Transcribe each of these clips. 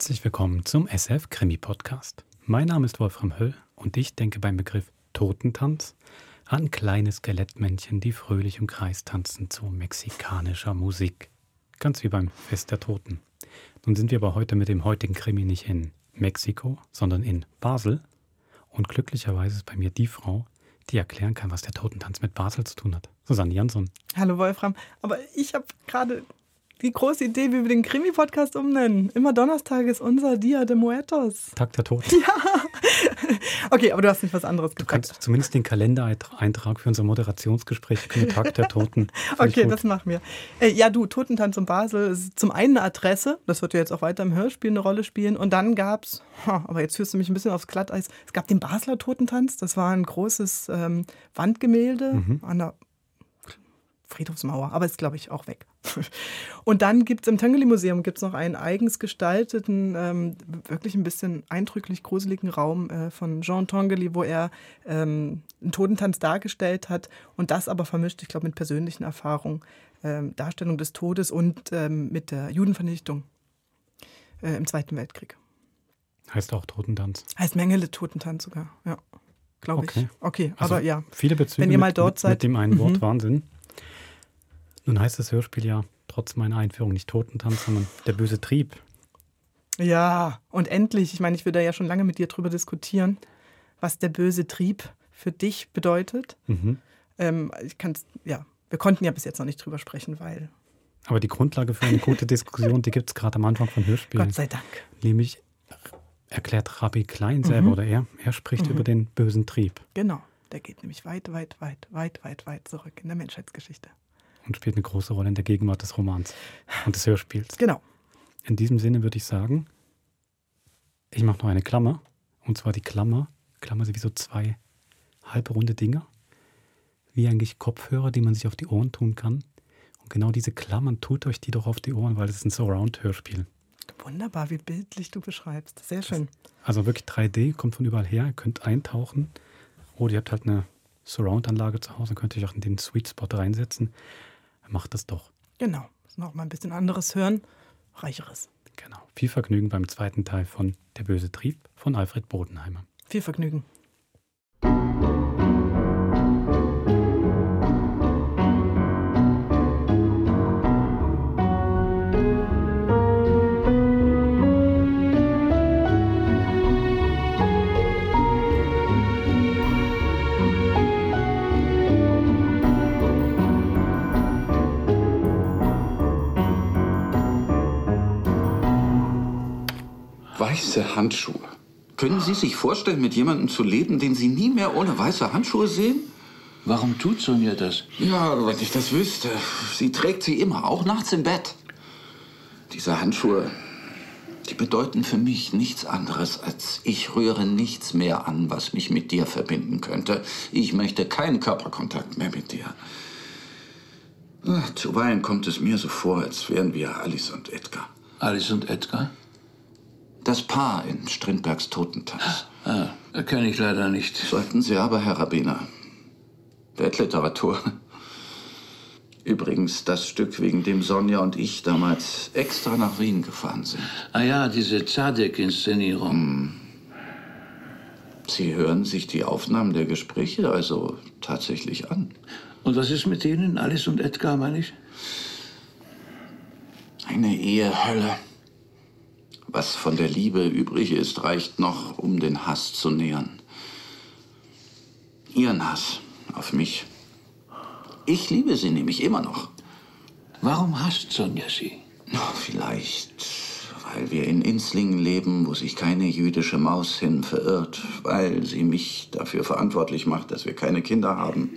Herzlich willkommen zum SF Krimi Podcast. Mein Name ist Wolfram Höll und ich denke beim Begriff Totentanz an kleine Skelettmännchen, die fröhlich im Kreis tanzen zu mexikanischer Musik. Ganz wie beim Fest der Toten. Nun sind wir aber heute mit dem heutigen Krimi nicht in Mexiko, sondern in Basel. Und glücklicherweise ist bei mir die Frau, die erklären kann, was der Totentanz mit Basel zu tun hat. Susanne Jansson. Hallo Wolfram, aber ich habe gerade die große Idee, wie wir den Krimi-Podcast umnennen. Immer Donnerstag ist unser Dia de Muertos. Tag der Toten. Ja. Okay, aber du hast nicht was anderes gesagt. Du kannst zumindest den Kalendereintrag für unser Moderationsgespräch für den Tag der Toten. okay, das machen wir. Äh, ja, du, Totentanz in Basel ist zum einen eine Adresse, das wird ja jetzt auch weiter im Hörspiel eine Rolle spielen. Und dann gab es, aber jetzt führst du mich ein bisschen aufs Glatteis, es gab den Basler Totentanz, das war ein großes ähm, Wandgemälde mhm. an der Friedhofsmauer, aber ist, glaube ich, auch weg. Und dann gibt es im Tangeli-Museum gibt's noch einen eigens gestalteten, ähm, wirklich ein bisschen eindrücklich gruseligen Raum äh, von Jean Tangeli, wo er ähm, einen Totentanz dargestellt hat und das aber vermischt, ich glaube, mit persönlichen Erfahrungen, ähm, Darstellung des Todes und ähm, mit der Judenvernichtung äh, im Zweiten Weltkrieg. Heißt auch Totentanz? Heißt Mengele Totentanz sogar, ja. Glaube okay. ich. Okay, also aber ja. Viele Bezüge Wenn ihr mal dort mit, seid, mit dem einen Wort mhm. Wahnsinn. Nun heißt das Hörspiel ja trotz meiner Einführung nicht Totentanz, sondern der böse Trieb. Ja, und endlich, ich meine, ich würde ja schon lange mit dir darüber diskutieren, was der böse Trieb für dich bedeutet. Mhm. Ähm, ich kann ja, wir konnten ja bis jetzt noch nicht drüber sprechen, weil. Aber die Grundlage für eine gute Diskussion, die gibt es gerade am Anfang von Hörspielen. Gott sei Dank. Nämlich erklärt Rabbi Klein selber mhm. oder er, er spricht mhm. über den bösen Trieb. Genau, der geht nämlich weit, weit, weit, weit, weit, weit zurück in der Menschheitsgeschichte und spielt eine große Rolle in der Gegenwart des Romans und des Hörspiels. Genau. In diesem Sinne würde ich sagen, ich mache noch eine Klammer. Und zwar die Klammer. Klammer sind wie so zwei halbrunde Dinger. Wie eigentlich Kopfhörer, die man sich auf die Ohren tun kann. Und genau diese Klammern, tut euch die doch auf die Ohren, weil es ist ein Surround-Hörspiel. Wunderbar, wie bildlich du beschreibst. Sehr schön. Also wirklich 3D, kommt von überall her. Ihr könnt eintauchen. Oder ihr habt halt eine Surround-Anlage zu Hause, könnt ihr euch auch in den Sweet Spot reinsetzen macht es doch. Genau. Noch mal ein bisschen anderes hören, reicheres. Genau. Viel Vergnügen beim zweiten Teil von Der böse Trieb von Alfred Bodenheimer. Viel Vergnügen. Weiße Handschuhe. Können Sie sich vorstellen, mit jemandem zu leben, den Sie nie mehr ohne weiße Handschuhe sehen? Warum tut Sonja das? Ja, wenn ich das wüsste. Sie trägt sie immer, auch nachts im Bett. Diese Handschuhe, die bedeuten für mich nichts anderes, als ich rühre nichts mehr an, was mich mit dir verbinden könnte. Ich möchte keinen Körperkontakt mehr mit dir. Ach, zuweilen kommt es mir so vor, als wären wir Alice und Edgar. Alice und Edgar? Das Paar in Strindbergs Totentanz. Ah, ah kenne ich leider nicht. Sollten Sie aber, Herr Rabbiner. Weltliteratur. Übrigens das Stück, wegen dem Sonja und ich damals extra nach Wien gefahren sind. Ah ja, diese Zadek-Inszenierung. Hm. Sie hören sich die Aufnahmen der Gespräche also tatsächlich an. Und was ist mit denen, Alice und Edgar, meine ich? Eine Ehehölle. Was von der Liebe übrig ist, reicht noch, um den Hass zu nähern. Ihren Hass auf mich. Ich liebe sie nämlich immer noch. Warum hasst Sonja sie? Oh, vielleicht, weil wir in Inslingen leben, wo sich keine jüdische Maus hin verirrt, weil sie mich dafür verantwortlich macht, dass wir keine Kinder haben.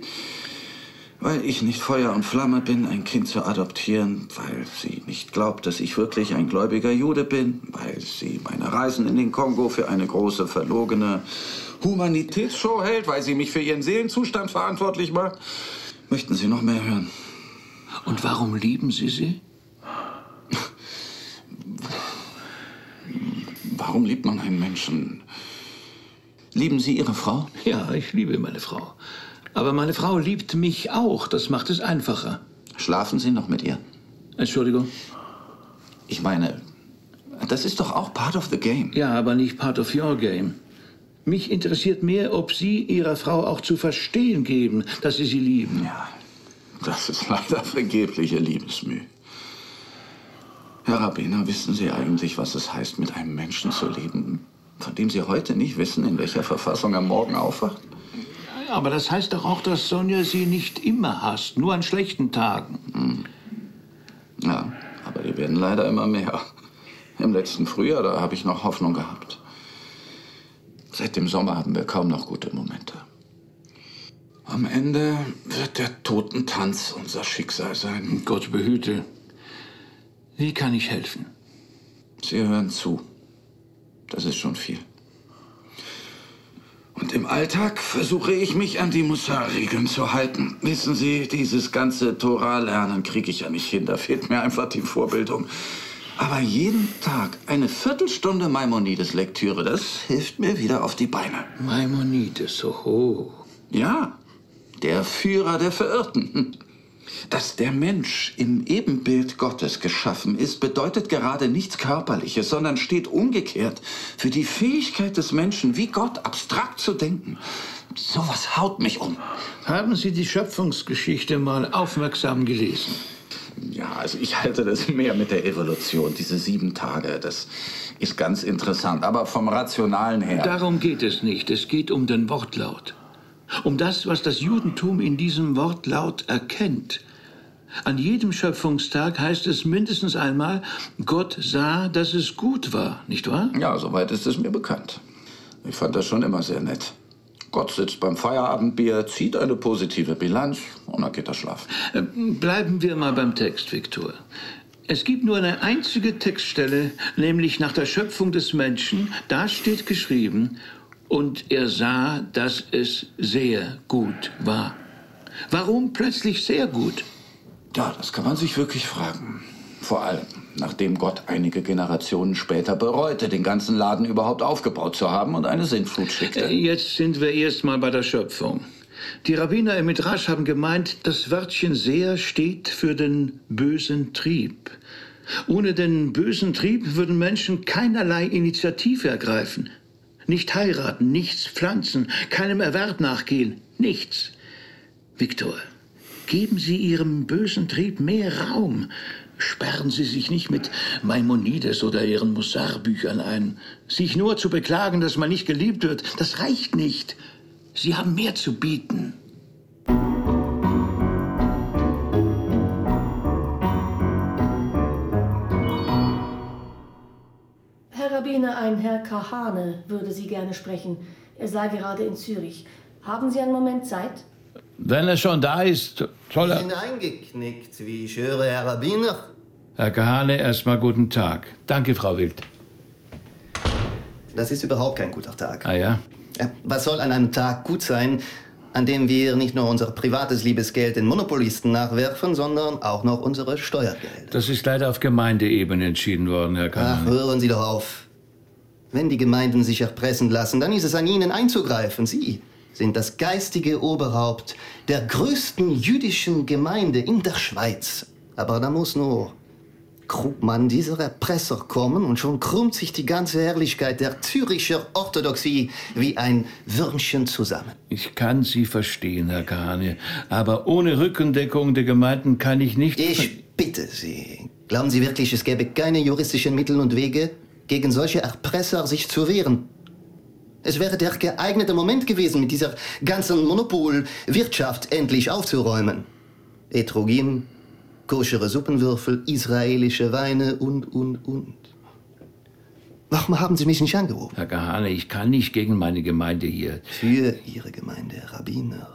Weil ich nicht Feuer und Flamme bin, ein Kind zu adoptieren, weil sie nicht glaubt, dass ich wirklich ein gläubiger Jude bin, weil sie meine Reisen in den Kongo für eine große verlogene Humanitätsshow hält, weil sie mich für ihren Seelenzustand verantwortlich macht. Möchten Sie noch mehr hören? Und warum lieben Sie sie? Warum liebt man einen Menschen? Lieben Sie Ihre Frau? Ja, ich liebe meine Frau. Aber meine Frau liebt mich auch. Das macht es einfacher. Schlafen Sie noch mit ihr? Entschuldigung? Ich meine, Das ist doch auch part of the game. Ja, aber nicht part of your game. Mich interessiert mehr, ob Sie Ihrer Frau auch zu verstehen geben, dass Sie sie lieben. Ja, das ist leider vergebliche Liebesmüh. Herr Rabbiner, wissen Sie eigentlich, was es heißt, mit einem Menschen zu leben, von dem Sie heute nicht wissen, in welcher Verfassung er morgen aufwacht? Aber das heißt doch auch, dass Sonja Sie nicht immer hasst, nur an schlechten Tagen. Hm. Ja, aber die werden leider immer mehr. Im letzten Frühjahr, da habe ich noch Hoffnung gehabt. Seit dem Sommer haben wir kaum noch gute Momente. Am Ende wird der Totentanz unser Schicksal sein. Gott behüte. Wie kann ich helfen? Sie hören zu. Das ist schon viel. Und im Alltag versuche ich mich an die Mussar-Regeln zu halten. Wissen Sie, dieses ganze Torah-Lernen kriege ich ja nicht hin. Da fehlt mir einfach die Vorbildung. Aber jeden Tag eine Viertelstunde Maimonides-Lektüre, das hilft mir wieder auf die Beine. Maimonides, oho. Ja, der Führer der Verirrten. Dass der Mensch im Ebenbild Gottes geschaffen ist, bedeutet gerade nichts Körperliches, sondern steht umgekehrt für die Fähigkeit des Menschen, wie Gott abstrakt zu denken. Sowas haut mich um. Haben Sie die Schöpfungsgeschichte mal aufmerksam gelesen? Ja, also ich halte das mehr mit der Evolution, diese sieben Tage. Das ist ganz interessant, aber vom Rationalen her. Darum geht es nicht. Es geht um den Wortlaut. Um das, was das Judentum in diesem Wortlaut erkennt. An jedem Schöpfungstag heißt es mindestens einmal, Gott sah, dass es gut war, nicht wahr? Ja, soweit ist es mir bekannt. Ich fand das schon immer sehr nett. Gott sitzt beim Feierabendbier, zieht eine positive Bilanz und dann geht er schlafen. Äh, bleiben wir mal beim Text, Viktor. Es gibt nur eine einzige Textstelle, nämlich nach der Schöpfung des Menschen. Da steht geschrieben, und er sah, dass es sehr gut war. Warum plötzlich sehr gut? Ja, das kann man sich wirklich fragen. Vor allem, nachdem Gott einige Generationen später bereute, den ganzen Laden überhaupt aufgebaut zu haben und eine Sintflut schickte. Äh, jetzt sind wir erstmal bei der Schöpfung. Die Rabbiner im Midrash haben gemeint, das Wörtchen sehr steht für den bösen Trieb. Ohne den bösen Trieb würden Menschen keinerlei Initiative ergreifen. Nicht heiraten, nichts pflanzen, keinem Erwerb nachgehen, nichts. Viktor, geben Sie Ihrem bösen Trieb mehr Raum. Sperren Sie sich nicht mit Maimonides oder Ihren Mussar-Büchern ein. Sich nur zu beklagen, dass man nicht geliebt wird, das reicht nicht. Sie haben mehr zu bieten. Ein Herr Kahane würde Sie gerne sprechen. Er sei gerade in Zürich. Haben Sie einen Moment Zeit? Wenn er schon da ist, soll er... Ich bin eingeknickt, wie ich höre, Herr Rabbiner. Herr Kahane, erstmal guten Tag. Danke, Frau Wild. Das ist überhaupt kein guter Tag. Ah ja? Was soll an einem Tag gut sein, an dem wir nicht nur unser privates Liebesgeld den Monopolisten nachwerfen, sondern auch noch unsere Steuergelder? Das ist leider auf Gemeindeebene entschieden worden, Herr Ach, Kahane. hören Sie doch auf. Wenn die Gemeinden sich erpressen lassen, dann ist es an Ihnen einzugreifen. Sie sind das geistige Oberhaupt der größten jüdischen Gemeinde in der Schweiz. Aber da muss nur Krugmann, dieser Erpresser, kommen und schon krümmt sich die ganze Herrlichkeit der Züricher Orthodoxie wie ein Würmchen zusammen. Ich kann Sie verstehen, Herr Kahane, aber ohne Rückendeckung der Gemeinden kann ich nicht... Ich bitte Sie, glauben Sie wirklich, es gäbe keine juristischen Mittel und Wege, gegen solche Erpresser sich zu wehren? Es wäre der geeignete Moment gewesen, mit dieser ganzen Monopolwirtschaft endlich aufzuräumen. Etrogim, koschere Suppenwürfel, israelische Weine und, und, und. Warum haben Sie mich nicht angerufen? Herr Kahane, ich kann nicht gegen meine Gemeinde hier. Für Ihre Gemeinde, Rabbiner.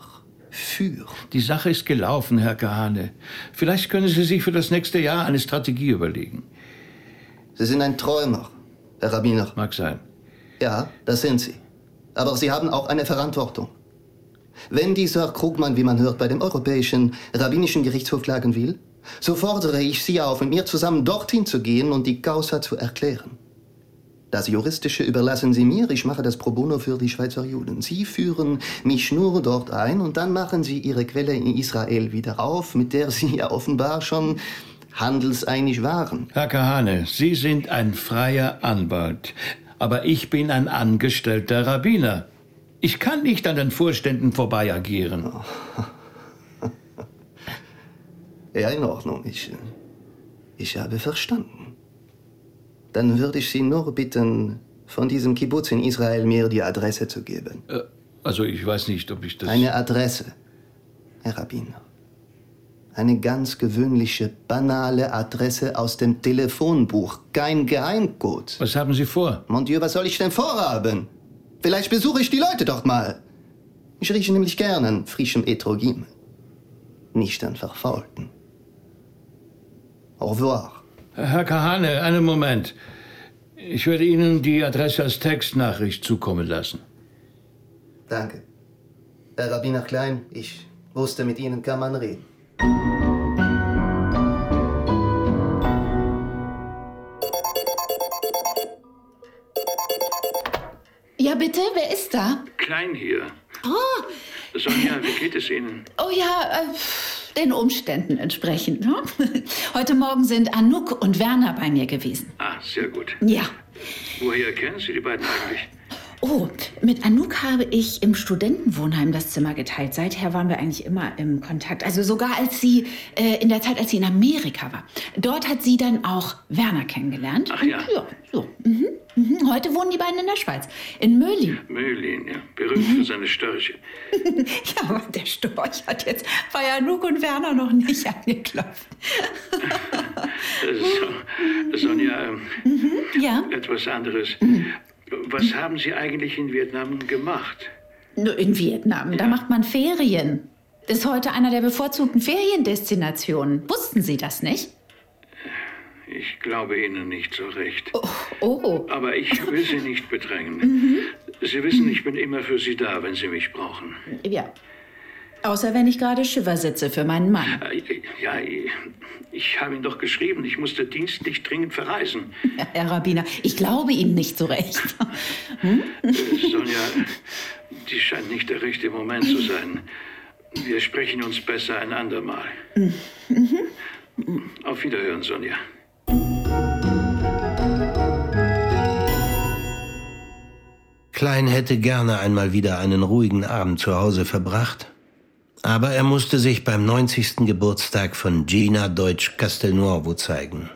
Für. Die Sache ist gelaufen, Herr Kahane. Vielleicht können Sie sich für das nächste Jahr eine Strategie überlegen. Sie sind ein Träumer, Herr Rabbiner. Mag sein. Ja, das sind Sie. Aber Sie haben auch eine Verantwortung. Wenn dieser Krugmann, wie man hört, bei dem Europäischen Rabbinischen Gerichtshof klagen will, so fordere ich Sie auf, mit mir zusammen dorthin zu gehen und die Causa zu erklären. Das Juristische überlassen Sie mir, ich mache das pro bono für die Schweizer Juden. Sie führen mich nur dort ein und dann machen Sie Ihre Quelle in Israel wieder auf, mit der Sie ja offenbar schon handelseinig waren. Herr Kahane, Sie sind ein freier Anwalt, aber ich bin ein angestellter Rabbiner. Ich kann nicht an den Vorständen vorbei agieren. Ja, in Ordnung. Ich, ich habe verstanden. Dann würde ich Sie nur bitten, von diesem Kibbutz in Israel mir die Adresse zu geben. Äh, also ich weiß nicht, ob ich das... Eine Adresse, Herr Rabbiner. Eine ganz gewöhnliche, banale Adresse aus dem Telefonbuch. Kein Geheimcode. Was haben Sie vor? Mon Dieu, was soll ich denn vorhaben? Vielleicht besuche ich die Leute dort mal. Ich rieche nämlich gern an frischem Etrogim. Nicht an verfaulten. Au revoir. Herr Kahane, einen Moment. Ich werde Ihnen die Adresse als Textnachricht zukommen lassen. Danke. Herr Rabbiner Klein, ich wusste, mit Ihnen kann man reden. Ja, bitte, wer ist da? Klein hier. Oh, Sonja, wie geht es Ihnen? oh ja, äh, den Umständen entsprechend. Ne? Heute Morgen sind Anouk und Werner bei mir gewesen. Ah, sehr gut. Ja. Woher kennen Sie die beiden eigentlich? Oh, mit Anouk habe ich im Studentenwohnheim das Zimmer geteilt. Seither waren wir eigentlich immer im Kontakt. Also sogar als sie, äh, in der Zeit, als sie in Amerika war. Dort hat sie dann auch Werner kennengelernt. Ach ja. Ja, so. Mhm. Mhm. Heute wohnen die beiden in der Schweiz. In Möhlin. Möhlin, ja. Berühmt für seine Störche. Ja, aber der Storch hat jetzt bei Anouk und Werner noch nicht angeklopft. So, Sonja, ähm, Ja, etwas anderes. Was haben Sie eigentlich in Vietnam gemacht? nur in Vietnam. Da macht man Ferien. Ist heute einer der bevorzugten Feriendestinationen. Wussten Sie das nicht? Ich glaube Ihnen nicht so recht. Oh, oh. Aber ich will Sie nicht bedrängen. Sie wissen, ich bin immer für Sie da, wenn Sie mich brauchen. ja. Außer wenn ich gerade Schiffer sitze für meinen Mann. Äh, Ja, ich habe Ihnen doch geschrieben, ich musste dienstlich dringend verreisen. Ja, Herr Rabbiner, ich glaube Ihnen nicht so recht. Äh, Sonja, die scheint nicht der rechte Moment zu sein. Wir sprechen uns besser ein andermal. Auf Wiederhören, Sonja. Klein hätte gerne einmal wieder einen ruhigen Abend zu Hause verbracht, aber er musste sich beim 90. Geburtstag von Gina Deutsch Castelnuovo zeigen.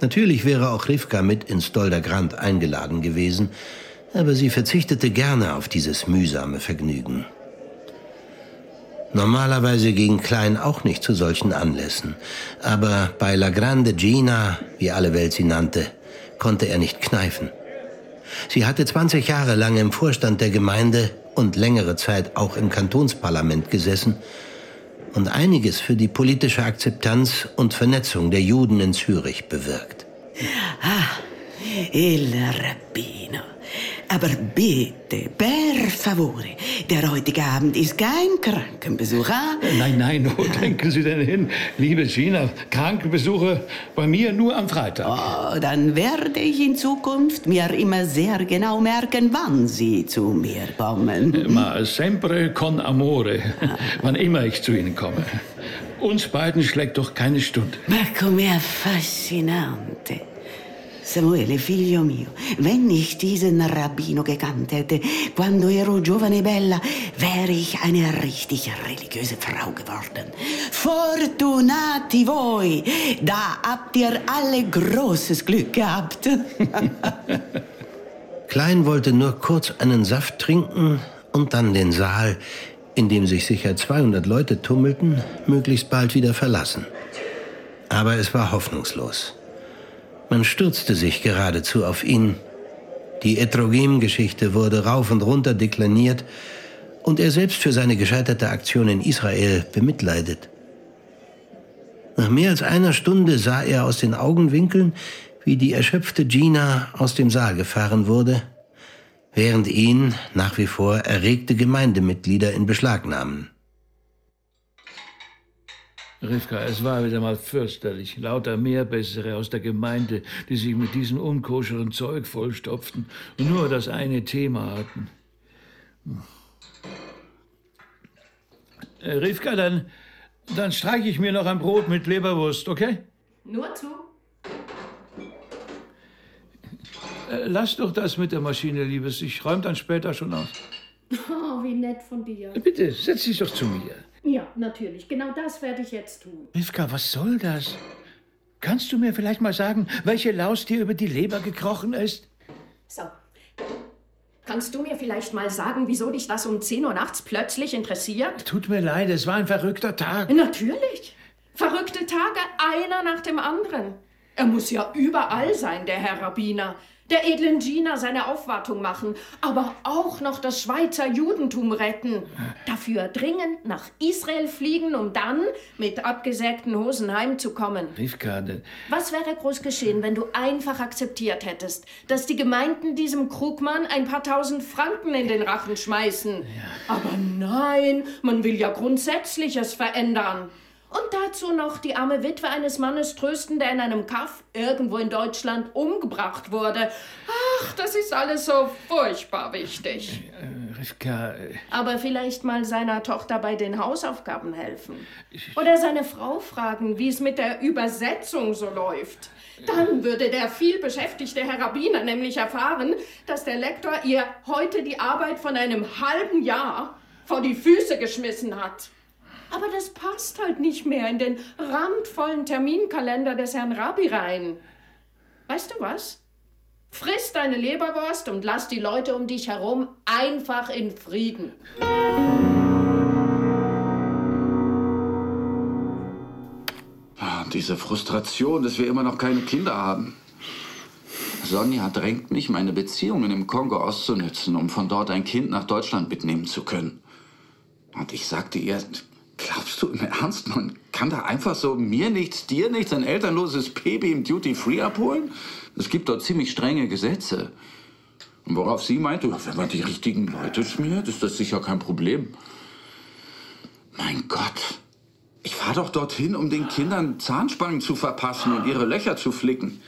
Natürlich wäre auch Rivka mit ins Dolder Grand eingeladen gewesen, aber sie verzichtete gerne auf dieses mühsame Vergnügen. Normalerweise ging Klein auch nicht zu solchen Anlässen, aber bei La Grande Gina, wie alle Welt sie nannte, konnte er nicht kneifen. Sie hatte 20 Jahre lang im Vorstand der Gemeinde und längere Zeit auch im Kantonsparlament gesessen und einiges für die politische Akzeptanz und Vernetzung der Juden in Zürich bewirkt. Il Rabbino. Aber bitte, per favore, der heutige Abend ist kein Krankenbesuch, ah? Nein, nein, wo denken Sie denn hin? Liebe Gina, Krankenbesuche bei mir nur am Freitag. Oh, dann werde ich in Zukunft mir immer sehr genau merken, wann Sie zu mir kommen. Ma sempre con amore, wann immer ich zu Ihnen komme. Uns beiden schlägt doch keine Stunde. Ma com'è affascinante. Samuele, figlio mio, wenn ich diesen Rabbino gekannt hätte, quando ero giovane e bella, wäre ich eine richtig religiöse Frau geworden. Fortunati voi! Da habt ihr alle großes Glück gehabt. Klein wollte nur kurz einen Saft trinken und dann den Saal, in dem sich sicher 200 Leute tummelten, möglichst bald wieder verlassen. Aber es war hoffnungslos. Man stürzte sich geradezu auf ihn. Die Etrogem-Geschichte wurde rauf und runter dekliniert und er selbst für seine gescheiterte Aktion in Israel bemitleidet. Nach mehr als einer Stunde sah er aus den Augenwinkeln, wie die erschöpfte Gina aus dem Saal gefahren wurde, während ihn nach wie vor erregte Gemeindemitglieder in Beschlag nahmen. Rivka, es war wieder mal fürchterlich. Lauter Mehrbessere aus der Gemeinde, die sich mit diesem unkoscheren Zeug vollstopften und nur das eine Thema hatten. Äh, Rivka, dann Dann streiche ich mir noch ein Brot mit Leberwurst, okay? Nur zu. Äh, lass doch das mit der Maschine, Liebes. Ich räume dann später schon aus. Oh, wie nett von dir. Bitte, setz dich doch zu mir. Ja, natürlich. Genau das werde ich jetzt tun. Rivka, was soll das? Kannst du mir vielleicht mal sagen, welche Laus dir über die Leber gekrochen ist? So. Kannst du mir vielleicht mal sagen, wieso dich das um 10 Uhr nachts plötzlich interessiert? Tut mir leid, es war ein verrückter Tag. Natürlich. Verrückte Tage, einer nach dem anderen. Er muss ja überall sein, der Herr Rabbiner. Der edlen Gina seine Aufwartung machen, aber auch noch das Schweizer Judentum retten. Dafür dringend nach Israel fliegen, um dann mit abgesägten Hosen heimzukommen. Rivka, de- Was wäre groß geschehen, wenn du einfach akzeptiert hättest, dass die Gemeinden diesem Krugmann ein paar tausend Franken in den Rachen schmeißen? Aber nein, man will ja Grundsätzliches verändern. Und dazu noch die arme Witwe eines Mannes trösten, der in einem Kaff irgendwo in Deutschland umgebracht wurde. Ach, das ist alles so furchtbar wichtig. äh, Rivka, äh, Aber vielleicht mal seiner Tochter bei den Hausaufgaben helfen. Oder seine Frau fragen, wie es mit der Übersetzung so läuft. Dann würde der vielbeschäftigte Herr Rabbiner nämlich erfahren, dass der Lektor ihr heute die Arbeit von einem halben Jahr vor die Füße geschmissen hat. Aber das passt halt nicht mehr in den randvollen Terminkalender des Herrn Rabbi rein. Weißt du was? Friss deine Leberwurst und lass die Leute um dich herum einfach in Frieden. Ah, diese Frustration, dass wir immer noch keine Kinder haben. Sonja drängt mich, meine Beziehungen im Kongo auszunützen, um von dort ein Kind nach Deutschland mitnehmen zu können. Und ich sagte ihr, glaubst du im Ernst, man kann da einfach so mir nichts, dir nichts, ein elternloses Baby im Duty Free abholen? Es gibt dort ziemlich strenge Gesetze. Und worauf sie meinte, wenn man die richtigen Leute schmiert, ist das sicher kein Problem. Mein Gott. Ich fahre doch dorthin, um den Kindern Zahnspangen zu verpassen und ihre Löcher zu flicken.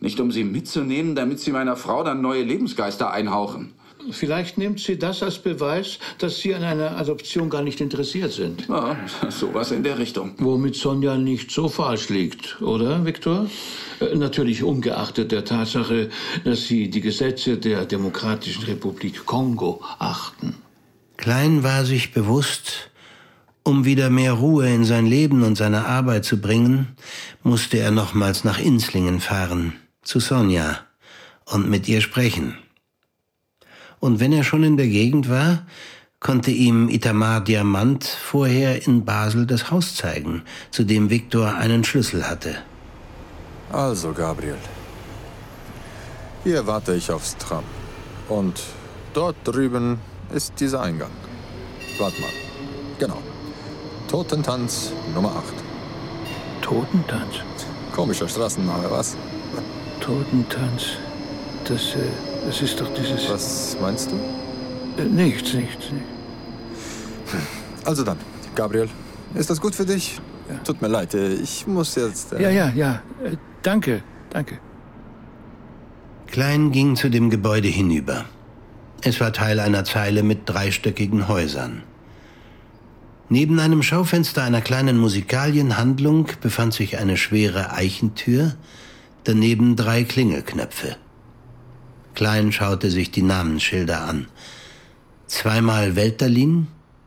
Nicht um sie mitzunehmen, damit sie meiner Frau dann neue Lebensgeister einhauchen. Vielleicht nimmt sie das als Beweis, dass Sie an einer Adoption gar nicht interessiert sind. Ja, sowas in der Richtung. Womit Sonja nicht so falsch liegt, oder, Viktor? Äh, Natürlich ungeachtet der Tatsache, dass Sie die Gesetze der Demokratischen Republik Kongo achten. Klein war sich bewusst, um wieder mehr Ruhe in sein Leben und seine Arbeit zu bringen, musste er nochmals nach Inslingen fahren, zu Sonja, und mit ihr sprechen. Und wenn er schon in der Gegend war, konnte ihm Itamar Diamant vorher in Basel das Haus zeigen, zu dem Viktor einen Schlüssel hatte. Also, Gabriel. Hier warte ich aufs Tram. Und dort drüben ist dieser Eingang. Warte mal. Genau. Totentanz Nummer 8. Totentanz? Komischer Straßenname, was? Totentanz. Das, äh, das ist doch dieses. Was meinst du? Äh, nichts, nichts, nichts. Also dann, Gabriel. Ist das gut für dich? Tut mir leid, äh, ich muss jetzt. äh, Ja, ja, ja. Äh, danke, danke. Klein ging zu dem Gebäude hinüber. Es war Teil einer Zeile mit dreistöckigen Häusern. Neben einem Schaufenster einer kleinen Musikalienhandlung befand sich eine schwere Eichentür, daneben drei Klingelknöpfe. Klein schaute sich die Namensschilder an. Zweimal Welterlin,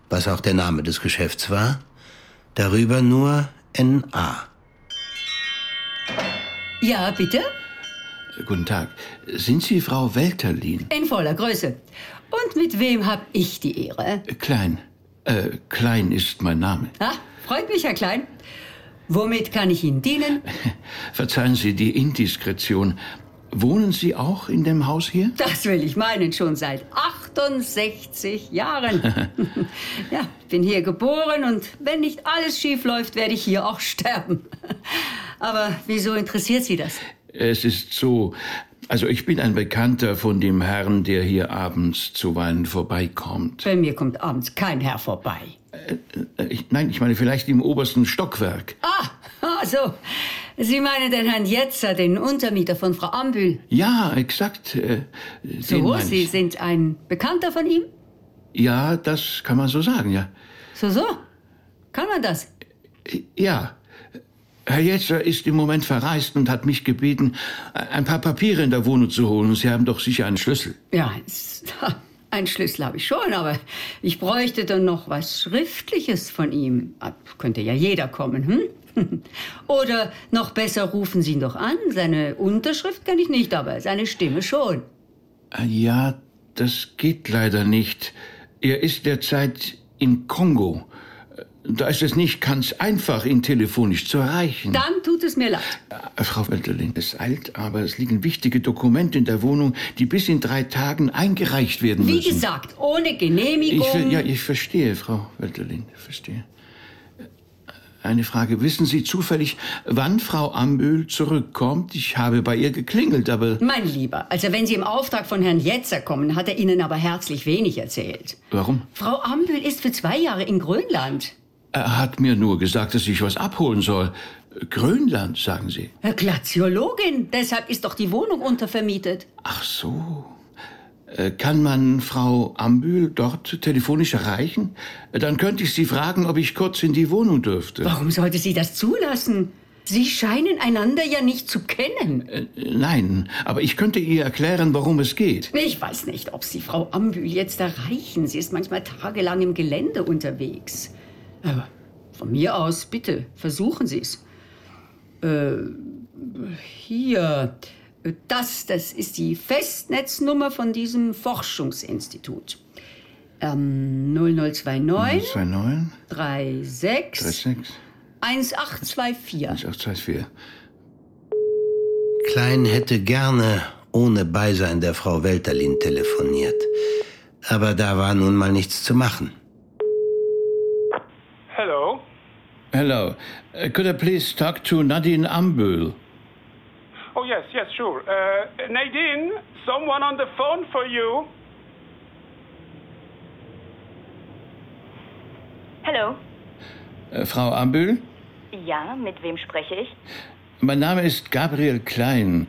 was auch der Name des Geschäfts war, darüber nur N.A. Ja, bitte? Guten Tag. Sind Sie Frau Welterlin? In voller Größe. Und mit wem hab ich die Ehre? Klein. Äh, Klein ist mein Name. Ah, freut mich, Herr Klein. Womit kann ich Ihnen dienen? Verzeihen Sie die Indiskretion. Wohnen Sie auch in dem Haus hier? Das will ich meinen, schon seit 68 Jahren. ja, bin hier geboren und wenn nicht alles schief läuft, werde ich hier auch sterben. Aber wieso interessiert Sie das? Es ist so. Also ich bin ein Bekannter von dem Herrn, der hier abends zuweilen vorbeikommt. Bei mir kommt abends kein Herr vorbei. Äh, Ich, nein, ich meine vielleicht im obersten Stockwerk. Ah, ah, so. Sie meinen den Herrn Jetzer, den Untermieter von Frau Ambühl. Ja, exakt. Äh, So, Sie sind ein Bekannter von ihm? Ja, das kann man so sagen, ja. So, so. Kann man das? Ja. Herr Jetzer ist im Moment verreist und hat mich gebeten, ein paar Papiere in der Wohnung zu holen. Sie haben doch sicher einen Schlüssel. Ja, einen Schlüssel habe ich schon, aber ich bräuchte dann noch was Schriftliches von ihm. Ah, Könnte ja jeder kommen, hm? Oder noch besser, rufen Sie ihn doch an. Seine Unterschrift kann ich nicht, aber seine Stimme schon. Äh, Ja, das geht leider nicht. Er ist derzeit in Kongo. Da ist es nicht ganz einfach, ihn telefonisch zu erreichen. Dann tut es mir leid. Äh, Frau Welterlin, es eilt, aber es liegen wichtige Dokumente in der Wohnung, die bis in drei Tagen eingereicht werden Wie müssen. gesagt, ohne Genehmigung. Ich, ja, ich verstehe, Frau Welterlin, verstehe. Eine Frage. Wissen Sie zufällig, wann Frau Ambühl zurückkommt? Ich habe bei ihr geklingelt, aber Mein Lieber, also wenn Sie im Auftrag von Herrn Jetzer kommen, hat er Ihnen aber herzlich wenig erzählt. warum? Frau Ambühl ist für zwei Jahre in Grönland. Er hat mir nur gesagt, dass ich was abholen soll. Grönland, sagen Sie. Herr Glaziologin, deshalb ist doch die Wohnung untervermietet. Ach so. Äh, Kann man Frau Ambühl dort telefonisch erreichen? Äh, Dann könnte ich sie fragen, ob ich kurz in die Wohnung dürfte. Warum sollte sie das zulassen? Sie scheinen einander ja nicht zu kennen. Äh, Nein, aber ich könnte ihr erklären, worum es geht. Ich weiß nicht, ob Sie Frau Ambühl jetzt erreichen. Sie ist manchmal tagelang im Gelände unterwegs. Aber von mir aus, bitte, versuchen Sie es. Äh, hier. Das, das ist die Festnetznummer von diesem Forschungsinstitut. Ähm, 0029 29 36 36 1824. 1824. Klein hätte gerne ohne Beisein der Frau Welterlin telefoniert. Aber da war nun mal nichts zu machen. Hello. Hello. Uh, could I please talk to Nadine Ambühl? Oh, yes, yes, sure. Uh, Nadine, someone on the phone for you. Hallo. Äh, Frau Ambühl? Ja, mit wem spreche ich? Mein Name ist Gabriel Klein.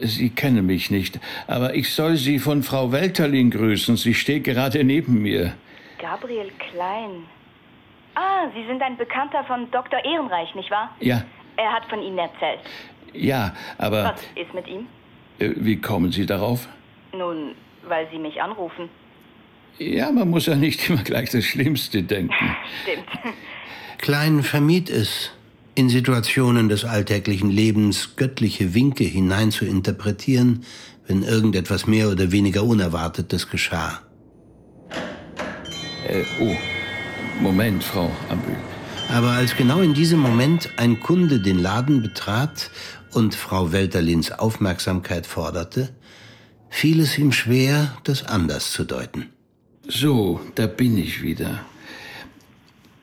Sie kennen mich nicht, aber ich soll Sie von Frau Welterlin grüßen. Sie steht gerade neben mir. Gabriel Klein. Ah, Sie sind ein Bekannter von Dr. Ehrenreich, nicht wahr? Ja, Er hat von Ihnen erzählt. Ja, aber Was ist mit ihm? äh, wie kommen Sie darauf? Nun, weil Sie mich anrufen. Ja, man muss ja nicht immer gleich das Schlimmste denken. Stimmt. Klein vermied es, in Situationen des alltäglichen Lebens göttliche Winke hinein zu interpretieren, wenn irgendetwas mehr oder weniger Unerwartetes geschah. Äh, oh, Moment, Frau Ambühl. Aber als genau in diesem Moment ein Kunde den Laden betrat und Frau Welterlins Aufmerksamkeit forderte, fiel es ihm schwer, das anders zu deuten. So, da bin ich wieder.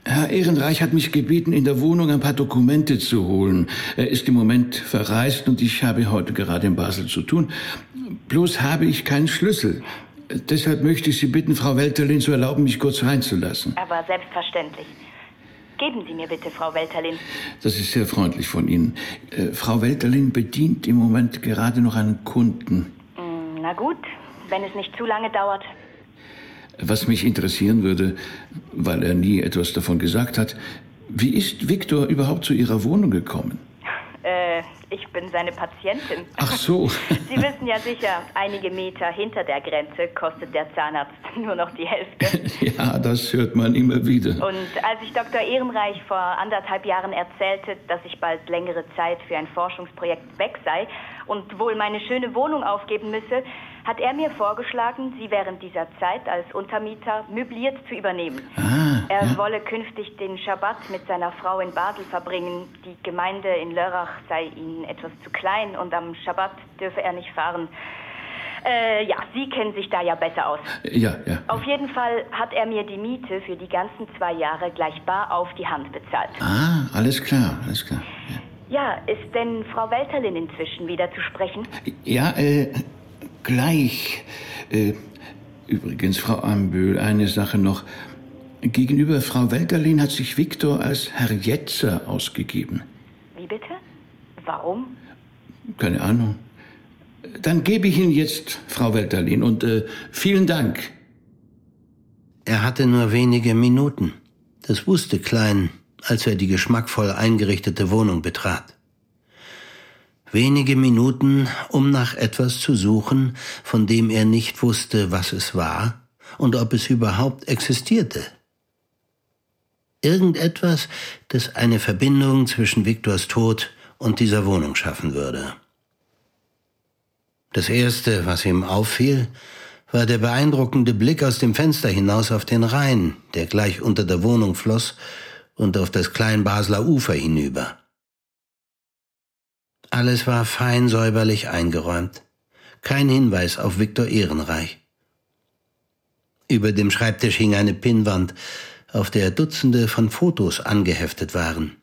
Herr Ehrenreich hat mich gebeten, in der Wohnung ein paar Dokumente zu holen. Er ist im Moment verreist und ich habe heute gerade in Basel zu tun. Bloß habe ich keinen Schlüssel. Deshalb möchte ich Sie bitten, Frau Welterlin zu erlauben, mich kurz reinzulassen. Aber selbstverständlich. Geben Sie mir bitte, Frau Welterlin. Das ist sehr freundlich von Ihnen. Äh, Frau Welterlin bedient im Moment gerade noch einen Kunden. Hm, Na gut, wenn es nicht zu lange dauert. Was mich interessieren würde, weil er nie etwas davon gesagt hat, wie ist Viktor überhaupt zu Ihrer Wohnung gekommen? Äh, ich bin seine Patientin. Ach so. Sie wissen ja sicher, einige Meter hinter der Grenze kostet der Zahnarzt nur noch die Hälfte. Ja, das hört man immer wieder. Und als ich Dr. Ehrenreich vor anderthalb Jahren erzählte, dass ich bald längere Zeit für ein Forschungsprojekt weg sei und wohl meine schöne Wohnung aufgeben müsse, hat er mir vorgeschlagen, sie während dieser Zeit als Untermieter möbliert zu übernehmen. Ah, er ja. wolle künftig den Schabbat mit seiner Frau in Basel verbringen. Die Gemeinde in Lörrach sei ihnen etwas zu klein und am Schabbat dürfe er nicht fahren. Äh, ja, Sie kennen sich da ja besser aus. Ja, ja. Auf jeden Fall hat er mir die Miete für die ganzen zwei Jahre gleich bar auf die Hand bezahlt. Ah, alles klar, alles klar. Ja, ist denn Frau Welterlin inzwischen wieder zu sprechen? Ja, äh, gleich. Äh, übrigens, Frau Ambühl, eine Sache noch. Gegenüber Frau Welterlin hat sich Viktor als Herr Jetzer ausgegeben. Wie bitte? Warum? Keine Ahnung. Dann gebe ich Ihnen jetzt Frau Welterlin und äh, vielen Dank. Er hatte nur wenige Minuten. Das wusste Klein als er die geschmackvoll eingerichtete Wohnung betrat. Wenige Minuten, um nach etwas zu suchen, von dem er nicht wusste, was es war und ob es überhaupt existierte. Irgendetwas, das eine Verbindung zwischen Viktors Tod und dieser Wohnung schaffen würde. Das Erste, was ihm auffiel, war der beeindruckende Blick aus dem Fenster hinaus auf den Rhein, der gleich unter der Wohnung floss, und auf das Kleinbasler Ufer hinüber. Alles war fein säuberlich eingeräumt. Kein Hinweis auf Viktor Ehrenreich. Über dem Schreibtisch hing eine Pinnwand, auf der Dutzende von Fotos angeheftet waren.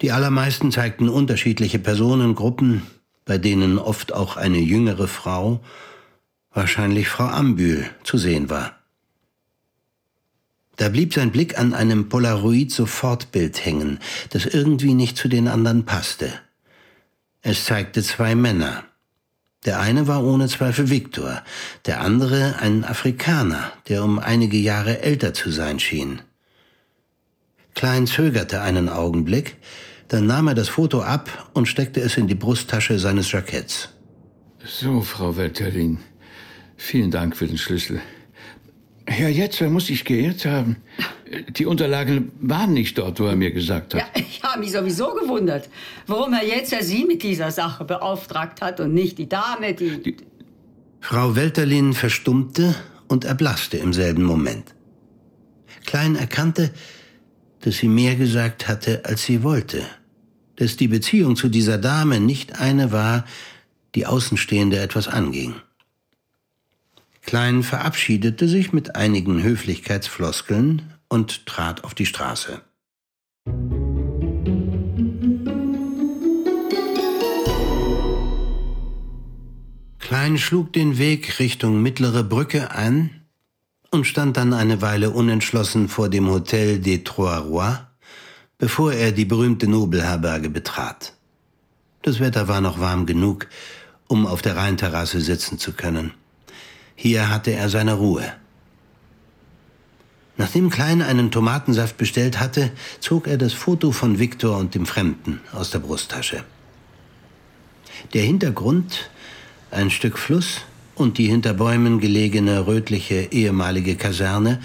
Die allermeisten zeigten unterschiedliche Personengruppen, bei denen oft auch eine jüngere Frau, wahrscheinlich Frau Ambühl, zu sehen war. Da blieb sein Blick an einem Polaroid-Sofortbild hängen, das irgendwie nicht zu den anderen passte. Es zeigte zwei Männer. Der eine war ohne Zweifel Viktor, der andere ein Afrikaner, der um einige Jahre älter zu sein schien. Klein zögerte einen Augenblick, dann nahm er das Foto ab und steckte es in die Brusttasche seines Jacketts. So, Frau Welterlin, vielen Dank für den Schlüssel. Herr Jetzer muss sich geirrt haben. Die Unterlagen waren nicht dort, wo er mir gesagt hat. Ja, ich habe mich sowieso gewundert, warum Herr Jetzer Sie mit dieser Sache beauftragt hat und nicht die Dame, die... die Frau Welterlin verstummte und erblasste im selben Moment. Klein erkannte, dass sie mehr gesagt hatte, als sie wollte. Dass die Beziehung zu dieser Dame nicht eine war, die Außenstehende etwas anging. Klein verabschiedete sich mit einigen Höflichkeitsfloskeln und trat auf die Straße. Klein schlug den Weg Richtung Mittlere Brücke ein und stand dann eine Weile unentschlossen vor dem Hotel des Trois Rois, bevor er die berühmte Nobelherberge betrat. Das Wetter war noch warm genug, um auf der Rheinterrasse sitzen zu können. Hier hatte er seine Ruhe. Nachdem Klein einen Tomatensaft bestellt hatte, zog er das Foto von Viktor und dem Fremden aus der Brusttasche. Der Hintergrund, ein Stück Fluss und die hinter Bäumen gelegene rötliche ehemalige Kaserne,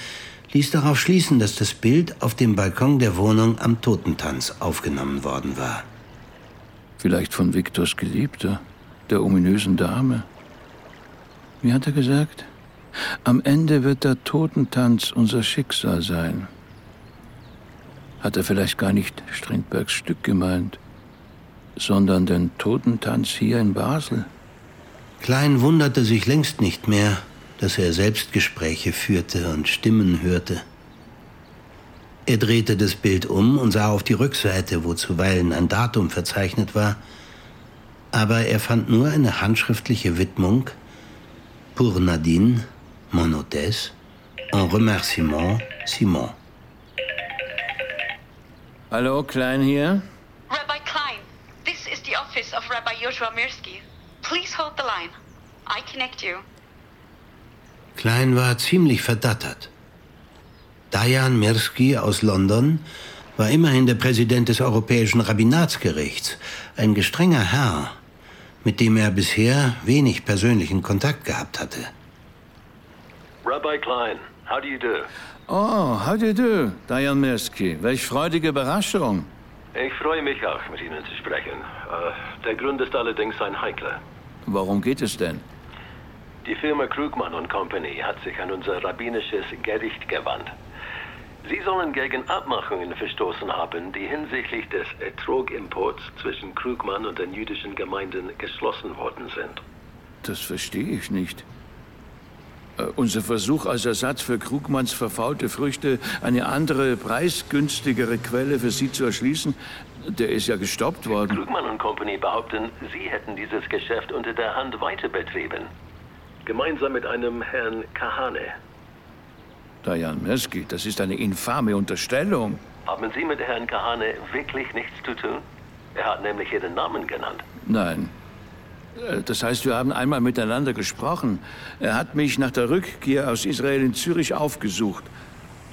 ließ darauf schließen, dass das Bild auf dem Balkon der Wohnung am Totentanz aufgenommen worden war. Vielleicht von Viktors Geliebter, der ominösen Dame. Wie hat er gesagt? Am Ende wird der Totentanz unser Schicksal sein. Hat er vielleicht gar nicht Strindbergs Stück gemeint, sondern den Totentanz hier in Basel? Klein wunderte sich längst nicht mehr, dass er Selbstgespräche führte und Stimmen hörte. Er drehte das Bild um und sah auf die Rückseite, wo zuweilen ein Datum verzeichnet war, aber er fand nur eine handschriftliche Widmung Pour Nadine, mon hôtesse, en remerciement, Simon. Hallo, Klein hier? Rabbi Klein, this is the office of Rabbi Joshua Mirsky. Please hold the line. I connect you. Klein war ziemlich verdattert. Dayan Mirsky aus London war immerhin der Präsident des Europäischen Rabbinatsgerichts, ein gestrenger Herr, mit dem er bisher wenig persönlichen Kontakt gehabt hatte. Rabbi Klein, how do you do? Oh, how do you do, Diane Mirsky? Welch freudige Überraschung. Ich freue mich auch, mit Ihnen zu sprechen. Äh, der Grund ist allerdings ein heikler. Worum geht es denn? Die Firma Krugmann Company hat sich an unser rabbinisches Gericht gewandt. Sie sollen gegen Abmachungen verstoßen haben, die hinsichtlich des Ertrogimports zwischen Krugmann und den jüdischen Gemeinden geschlossen worden sind. Das verstehe ich nicht. Äh, unser Versuch als Ersatz für Krugmanns verfaulte Früchte eine andere, preisgünstigere Quelle für Sie zu erschließen, der ist ja gestoppt worden. Krugmann Company behaupten, Sie hätten dieses Geschäft unter der Hand weiter betrieben. Gemeinsam mit einem Herrn Kahane. Diane Mirsky, das ist eine infame Unterstellung. Haben Sie mit Herrn Kahane wirklich nichts zu tun? Er hat nämlich Ihren Namen genannt. Nein. Äh, Das heißt, wir haben einmal miteinander gesprochen. Er hat mich nach der Rückkehr aus Israel in Zürich aufgesucht.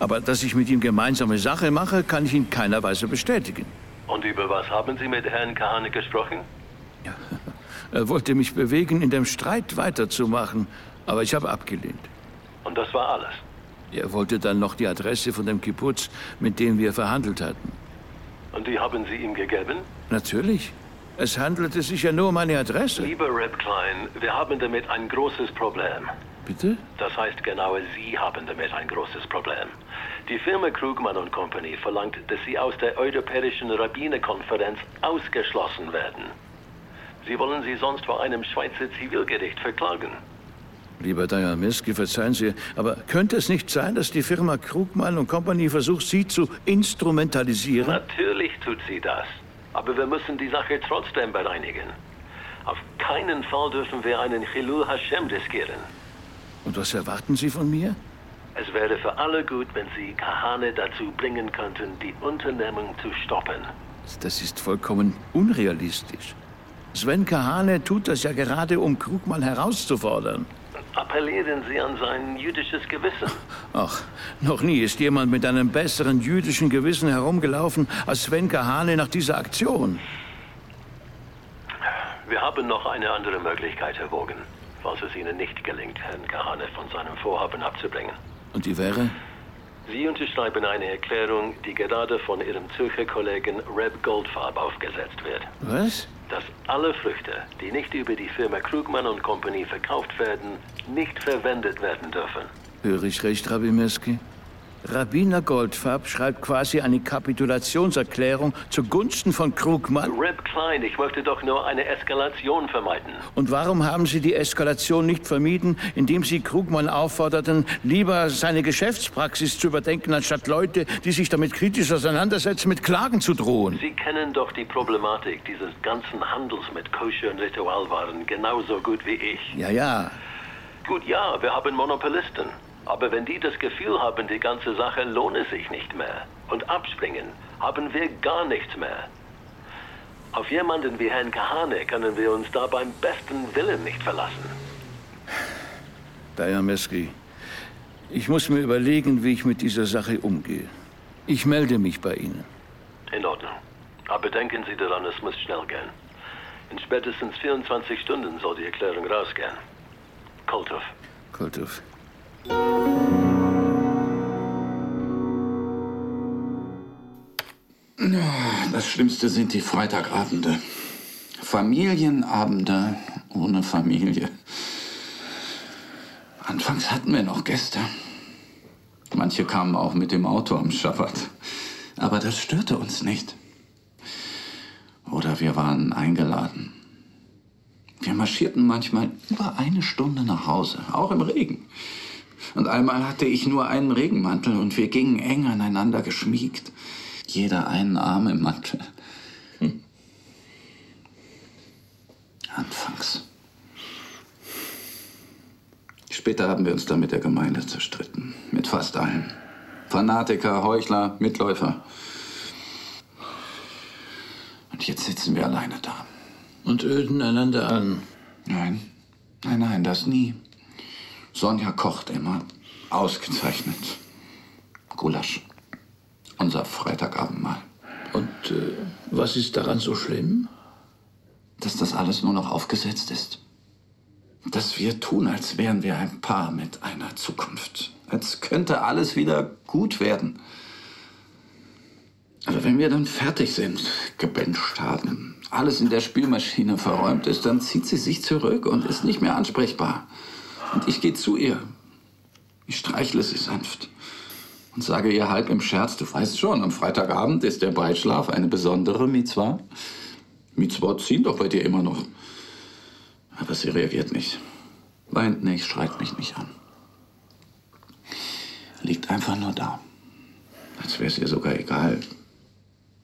Aber dass ich mit ihm gemeinsame Sache mache, kann ich in keiner Weise bestätigen. Und über was haben Sie mit Herrn Kahane gesprochen? Er wollte mich bewegen, in dem Streit weiterzumachen, aber ich habe abgelehnt. Und das war alles? Er wollte dann noch die Adresse von dem Kibbutz, mit dem wir verhandelt hatten. Und die haben Sie ihm gegeben? Natürlich. Es handelte sich ja nur um eine Adresse. Lieber Reb Klein, wir haben damit ein großes Problem. Bitte? Das heißt, genau Sie haben damit ein großes Problem. Die Firma Krugmann und Company verlangt, dass Sie aus der Europäischen Rabbinerkonferenz ausgeschlossen werden. Sie wollen Sie sonst vor einem Schweizer Zivilgericht verklagen. Lieber Dajamirski, verzeihen Sie, aber könnte es nicht sein, dass die Firma Krugmann und Company versucht, Sie zu instrumentalisieren? Natürlich tut sie das. Aber wir müssen die Sache trotzdem bereinigen. Auf keinen Fall dürfen wir einen Chilul Hashem riskieren. Und was erwarten Sie von mir? Es wäre für alle gut, wenn Sie Kahane dazu bringen könnten, die Unternehmung zu stoppen. Das ist vollkommen unrealistisch. Sven Kahane tut das ja gerade, um Krugmann herauszufordern. Appellieren Sie an sein jüdisches Gewissen. Ach, noch nie ist jemand mit einem besseren jüdischen Gewissen herumgelaufen als Sven Kahane nach dieser Aktion. Wir haben noch eine andere Möglichkeit erwogen, falls es Ihnen nicht gelingt, Herrn Kahane von seinem Vorhaben abzubringen. Und die wäre? Sie unterschreiben eine Erklärung, die gerade von Ihrem Zürcher Kollegen Reb Goldfarb aufgesetzt wird. Was? Dass alle Früchte, die nicht über die Firma Krugmann und Company verkauft werden, nicht verwendet werden dürfen. Höre ich recht, Rabbi Meski? Rabbiner Goldfarb schreibt quasi eine Kapitulationserklärung zugunsten von Krugmann. Reb Klein, ich möchte doch nur eine Eskalation vermeiden. Und warum haben Sie die Eskalation nicht vermieden, indem Sie Krugmann aufforderten, lieber seine Geschäftspraxis zu überdenken, anstatt Leute, die sich damit kritisch auseinandersetzen, mit Klagen zu drohen? Sie kennen doch die Problematik dieses ganzen Handels mit Koscher und Ritualwaren genauso gut wie ich. Ja, ja. Gut, ja, wir haben Monopolisten. Aber wenn die das Gefühl haben, die ganze Sache lohne sich nicht mehr und abspringen, haben wir gar nichts mehr. Auf jemanden wie Herrn Kahane können wir uns da beim besten Willen nicht verlassen. Dayameski, ich muss mir überlegen, wie ich mit dieser Sache umgehe. Ich melde mich bei Ihnen. In Ordnung. Aber denken Sie daran, es muss schnell gehen. In spätestens 24 Stunden soll die Erklärung rausgehen. Koltov. Koltov. Das Schlimmste sind die Freitagabende. Familienabende ohne Familie. Anfangs hatten wir noch Gäste. Manche kamen auch mit dem Auto am Schabbat. Aber das störte uns nicht. Oder wir waren eingeladen. Wir marschierten manchmal über eine Stunde nach Hause, auch im Regen. Und einmal hatte ich nur einen Regenmantel und wir gingen eng aneinander geschmiegt. Jeder einen Arm im Mantel. Hm. Anfangs. Später haben wir uns dann mit der Gemeinde zerstritten. Mit fast allen. Fanatiker, Heuchler, Mitläufer. Und jetzt sitzen wir alleine da. Und öden einander an. Nein, nein, nein, das nie. Sonja kocht immer. Ausgezeichnet. Gulasch. Unser Freitagabendmahl. Und äh, was ist daran so schlimm? Dass das alles nur noch aufgesetzt ist. Dass wir tun, als wären wir ein Paar mit einer Zukunft. Als könnte alles wieder gut werden. Aber wenn wir dann fertig sind, gebencht haben, alles in der Spülmaschine verräumt ist, dann zieht sie sich zurück und ist nicht mehr ansprechbar. Und ich gehe zu ihr. Ich streichle sie sanft und sage ihr halb im Scherz, du weißt schon, am Freitagabend ist der Breitschlaf eine besondere Mitzwa. Mitzvot ziehen doch bei dir immer noch. Aber sie reagiert nicht. Weint nicht, schreit mich nicht an. Liegt einfach nur da. Als wäre es ihr sogar egal,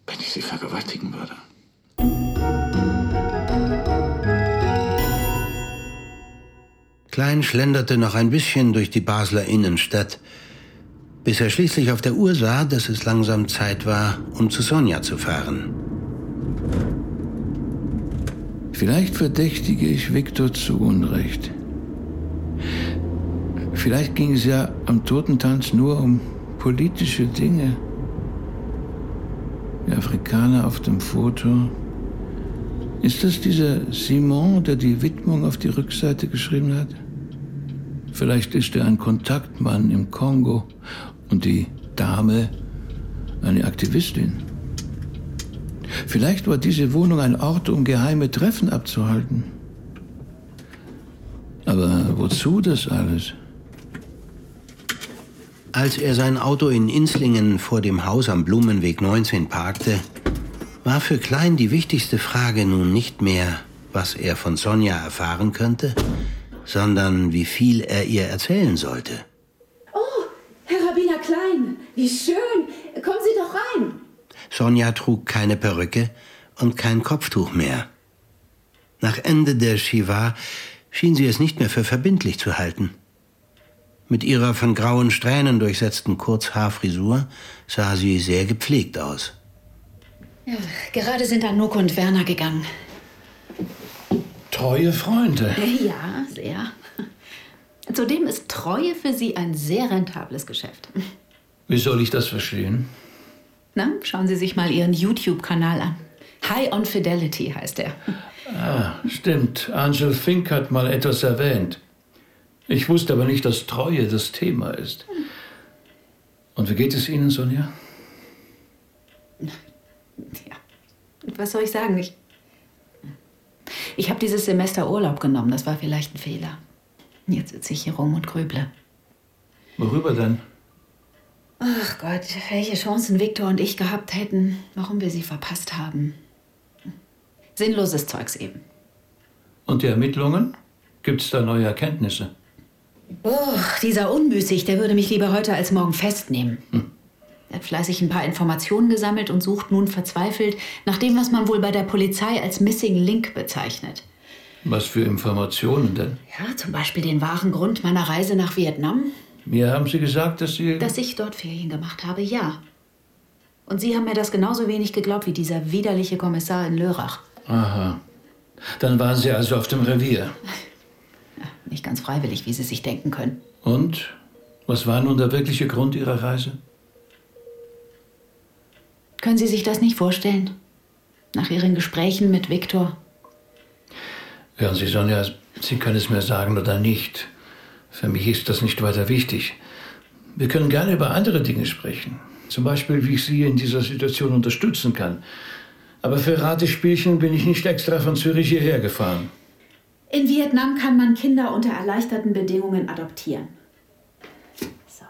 wenn ich sie vergewaltigen würde. Klein schlenderte noch ein bisschen durch die Basler Innenstadt, bis er schließlich auf der Uhr sah, dass es langsam Zeit war, um zu Sonja zu fahren. Vielleicht verdächtige ich Viktor zu Unrecht. Vielleicht ging es ja am Totentanz nur um politische Dinge. Der Afrikaner auf dem Foto. Ist das dieser Simon, der die Widmung auf die Rückseite geschrieben hat? Vielleicht ist er ein Kontaktmann im Kongo und die Dame eine Aktivistin. Vielleicht war diese Wohnung ein Ort, um geheime Treffen abzuhalten. Aber wozu das alles? Als er sein Auto in Inslingen vor dem Haus am Blumenweg 19 parkte, war für Klein die wichtigste Frage nun nicht mehr, was er von Sonja erfahren könnte, sondern wie viel er ihr erzählen sollte. Oh, Herr Rabbiner Klein, wie schön. Kommen Sie doch rein. Sonja trug keine Perücke und kein Kopftuch mehr. Nach Ende der Shiva schien sie es nicht mehr für verbindlich zu halten. Mit ihrer von grauen Strähnen durchsetzten Kurzhaarfrisur sah sie sehr gepflegt aus. Ja, gerade sind Anouk und Werner gegangen. Treue Freunde. Ja, sehr. Zudem ist Treue für Sie ein sehr rentables Geschäft. Wie soll ich das verstehen? Na, schauen Sie sich mal Ihren YouTube-Kanal an. High on Fidelity heißt er. Ah, stimmt. Angel Fink hat mal etwas erwähnt. Ich wusste aber nicht, dass Treue das Thema ist. Und wie geht es Ihnen, Sonja? Was soll ich sagen? Ich, ich habe dieses Semester Urlaub genommen. Das war vielleicht ein Fehler. Jetzt sitze ich hier rum und grüble. Worüber denn? Ach Gott, welche Chancen Viktor und ich gehabt hätten, warum wir sie verpasst haben. Sinnloses Zeugs eben. Und die Ermittlungen? Gibt es da neue Erkenntnisse? Oh, dieser Unmüßig, der würde mich lieber heute als morgen festnehmen. Hat fleißig ein paar Informationen gesammelt und sucht nun verzweifelt nach dem, was man wohl bei der Polizei als Missing Link bezeichnet. Was für Informationen denn? Ja, zum Beispiel den wahren Grund meiner Reise nach Vietnam. Mir haben Sie gesagt, dass Sie... Dass ich dort Ferien gemacht habe, ja. Und Sie haben mir das genauso wenig geglaubt wie dieser widerliche Kommissar in Lörrach. Aha. Dann waren Sie also auf dem Revier. Nicht ganz freiwillig, wie Sie sich denken können. Und? Was war nun der wirkliche Grund Ihrer Reise? Können Sie sich das nicht vorstellen? Nach Ihren Gesprächen mit Viktor. Hören Sie, Sonja, Sie können es mir sagen oder nicht. Für mich ist das nicht weiter wichtig. Wir können gerne über andere Dinge sprechen. Zum Beispiel, wie ich Sie in dieser Situation unterstützen kann. Aber für Ratespielchen bin ich nicht extra von Zürich hierher gefahren. In Vietnam kann man Kinder unter erleichterten Bedingungen adoptieren. So.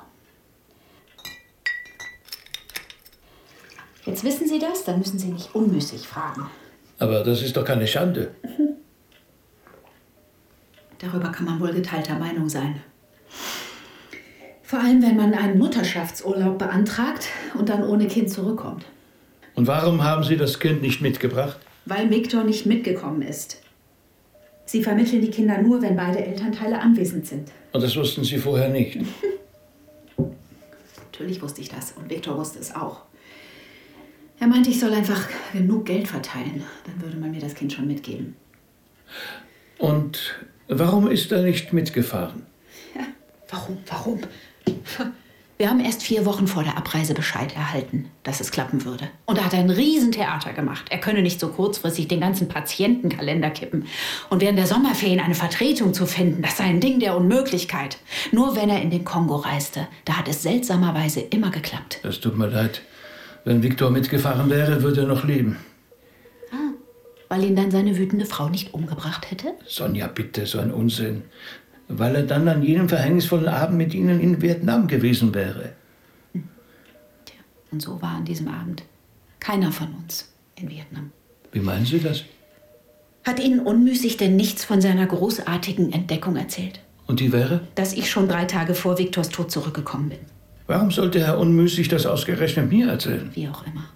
Jetzt wissen Sie das, dann müssen Sie nicht unmüßig fragen. Aber das ist doch keine Schande. Darüber kann man wohl geteilter Meinung sein. Vor allem, wenn man einen Mutterschaftsurlaub beantragt und dann ohne Kind zurückkommt. Und warum haben Sie das Kind nicht mitgebracht? Weil Viktor nicht mitgekommen ist. Sie vermitteln die Kinder nur, wenn beide Elternteile anwesend sind. Und das wussten Sie vorher nicht. Natürlich wusste ich das und Viktor wusste es auch. Er meinte, ich soll einfach genug Geld verteilen. Dann würde man mir das Kind schon mitgeben. Und warum ist er nicht mitgefahren? Warum? Warum? Wir haben erst vier Wochen vor der Abreise Bescheid erhalten, dass es klappen würde. Und da hat er ein Riesentheater gemacht. Er könne nicht so kurzfristig den ganzen Patientenkalender kippen. Und während der Sommerferien eine Vertretung zu finden, das sei ein Ding der Unmöglichkeit. Nur wenn er in den Kongo reiste, da hat es seltsamerweise immer geklappt. Das tut mir leid. Wenn Viktor mitgefahren wäre, würde er noch leben. Weil ihn dann seine wütende Frau nicht umgebracht hätte? Sonja, bitte, so ein Unsinn. Weil er dann an jenem verhängnisvollen Abend mit Ihnen in Vietnam gewesen wäre. Und so war an diesem Abend keiner von uns in Vietnam. Wie meinen Sie das? Hat Ihnen unmüßig denn nichts von seiner großartigen Entdeckung erzählt? Und die wäre? Dass ich schon drei Tage vor Viktors Tod zurückgekommen bin. Warum sollte Herr Unmüßig das ausgerechnet mir erzählen? Wie auch immer.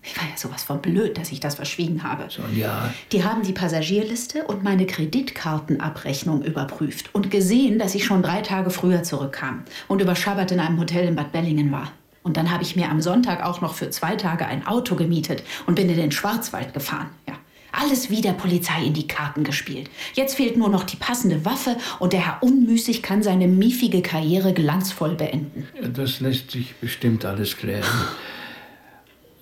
Ich war ja sowas von blöd, dass ich das verschwiegen habe. Sonja. Die haben die Passagierliste und meine Kreditkartenabrechnung überprüft und gesehen, dass ich schon drei Tage früher zurückkam und über Schabbat in einem Hotel in Bad Bellingen war. Und dann habe ich mir am Sonntag auch noch für zwei Tage ein Auto gemietet und bin in den Schwarzwald gefahren. Ja. Alles wie der Polizei in die Karten gespielt. Jetzt fehlt nur noch die passende Waffe und der Herr Unmüßig kann seine miefige Karriere glanzvoll beenden. Das lässt sich bestimmt alles klären.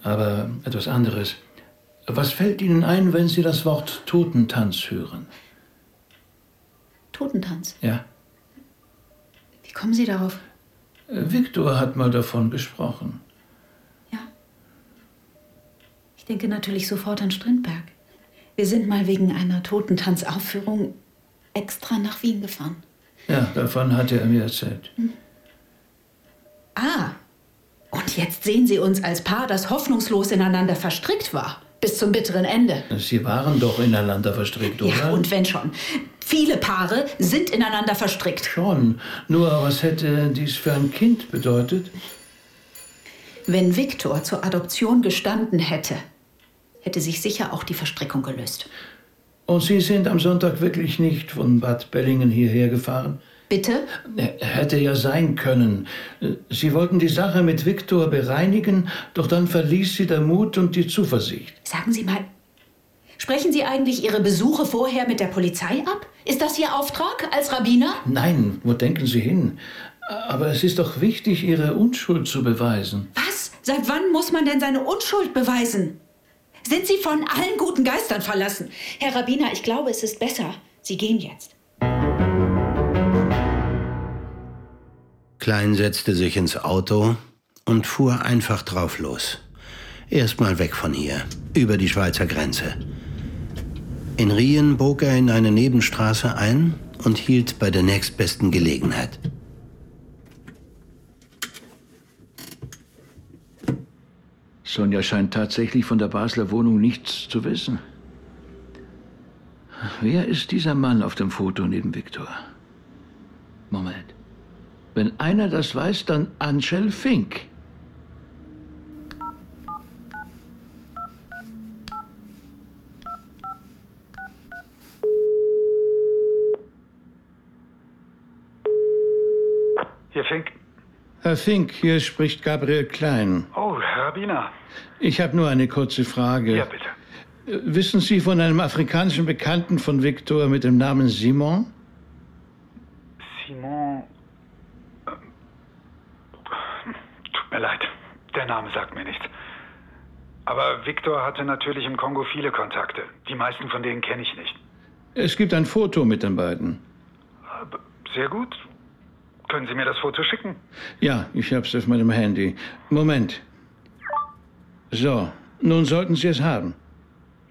Aber etwas anderes. Was fällt Ihnen ein, wenn Sie das Wort Totentanz hören? Totentanz? Ja. Wie kommen Sie darauf? Viktor hat mal davon gesprochen. Ich denke natürlich sofort an Strindberg. Wir sind mal wegen einer Totentanzaufführung extra nach Wien gefahren. Ja, davon hat er mir erzählt. Ah, und jetzt sehen Sie uns als Paar, das hoffnungslos ineinander verstrickt war. Bis zum bitteren Ende. Sie waren doch ineinander verstrickt, oder? Ja, und wenn schon. Viele Paare sind ineinander verstrickt. Schon. Nur was hätte dies für ein Kind bedeutet? Wenn Viktor zur Adoption gestanden hätte, hätte sich sicher auch die Verstrickung gelöst. Und Sie sind am Sonntag wirklich nicht von Bad Bellingen hierher gefahren? Bitte? Hätte ja sein können. Sie wollten die Sache mit Viktor bereinigen, doch dann verließ Sie der Mut und die Zuversicht. Sagen Sie mal, sprechen Sie eigentlich Ihre Besuche vorher mit der Polizei ab? Ist das Ihr Auftrag als Rabbiner? Nein, wo denken Sie hin? Aber es ist doch wichtig, Ihre Unschuld zu beweisen. Was? Seit wann muss man denn seine Unschuld beweisen? Sind Sie von allen guten Geistern verlassen? Herr Rabbiner, ich glaube, es ist besser. Sie gehen jetzt. Klein setzte sich ins Auto und fuhr einfach drauf los. Erstmal weg von hier, über die Schweizer Grenze. In Rien bog er in eine Nebenstraße ein und hielt bei der nächstbesten Gelegenheit. Sonja scheint tatsächlich von der Basler Wohnung nichts zu wissen. Wer ist dieser Mann auf dem Foto neben Viktor? Moment. Wenn einer das weiß, dann Angel Fink. Hier Fink. Herr Fink, hier spricht Gabriel Klein. Oh, Herr Rabbiner. Ich habe nur eine kurze Frage. Ja, bitte. Wissen Sie von einem afrikanischen Bekannten von Viktor mit dem Namen Simon? Simon. ähm, Tut mir leid. Der Name sagt mir nichts. Aber Victor hatte natürlich im Kongo viele Kontakte. Die meisten von denen kenne ich nicht. Es gibt ein Foto mit den beiden. Sehr gut. Können Sie mir das Foto schicken? Ja, ich habe es auf meinem Handy. Moment. So, nun sollten Sie es haben.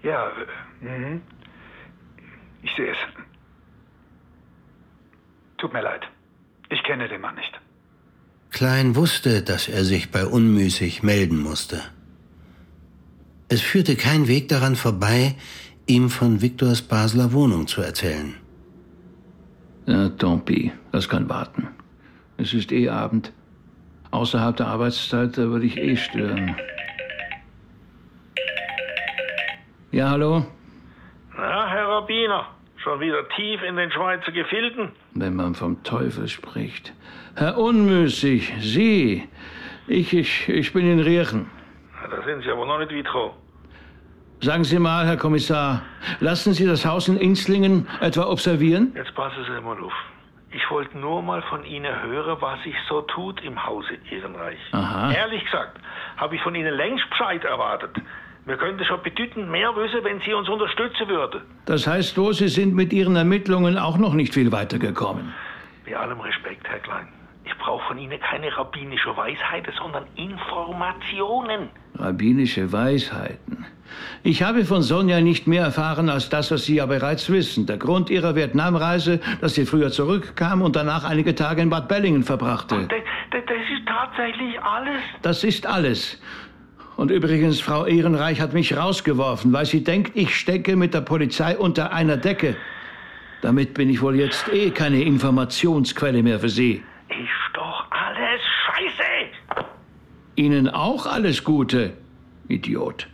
Ja, äh, mhm. ich sehe es. Tut mir leid. Ich kenne den Mann nicht. Klein wusste, dass er sich bei Unmüßig melden musste. Es führte kein Weg daran vorbei, ihm von Viktors Basler Wohnung zu erzählen. Ja, tant pis. Das kann warten. Es ist eh Abend. Außerhalb der Arbeitszeit, da würde ich eh stören. Ja, hallo? Na, Herr Rabbiner, schon wieder tief in den Schweizer Gefilden? Wenn man vom Teufel spricht. Herr Unmüßig, Sie. Ich, ich, ich bin in Riechen. Na, Da sind Sie aber noch nicht weit. Sagen Sie mal, Herr Kommissar, lassen Sie das Haus in Inslingen etwa observieren? Jetzt passen Sie mal auf. Ich wollte nur mal von Ihnen hören, was sich so tut im Hause Ehrenreich. Aha. Ehrlich gesagt, habe ich von Ihnen längst Bescheid erwartet. Wir könnten schon bedeutend mehr wissen, wenn Sie uns unterstützen würden. Das heißt wohl, Sie sind mit Ihren Ermittlungen auch noch nicht viel weitergekommen. Bei allem Respekt, Herr Klein. Ich brauche von Ihnen keine rabbinische Weisheiten, sondern Informationen. Rabbinische Weisheiten. Ich habe von Sonja nicht mehr erfahren als das, was Sie ja bereits wissen. Der Grund Ihrer Vietnamreise, dass sie früher zurückkam und danach einige Tage in Bad Bellingen verbrachte. Das, das, das ist tatsächlich alles. Das ist alles. Und übrigens, Frau Ehrenreich hat mich rausgeworfen, weil sie denkt, ich stecke mit der Polizei unter einer Decke. Damit bin ich wohl jetzt eh keine Informationsquelle mehr für Sie. Ist doch alles scheiße. Ihnen auch alles Gute, Idiot.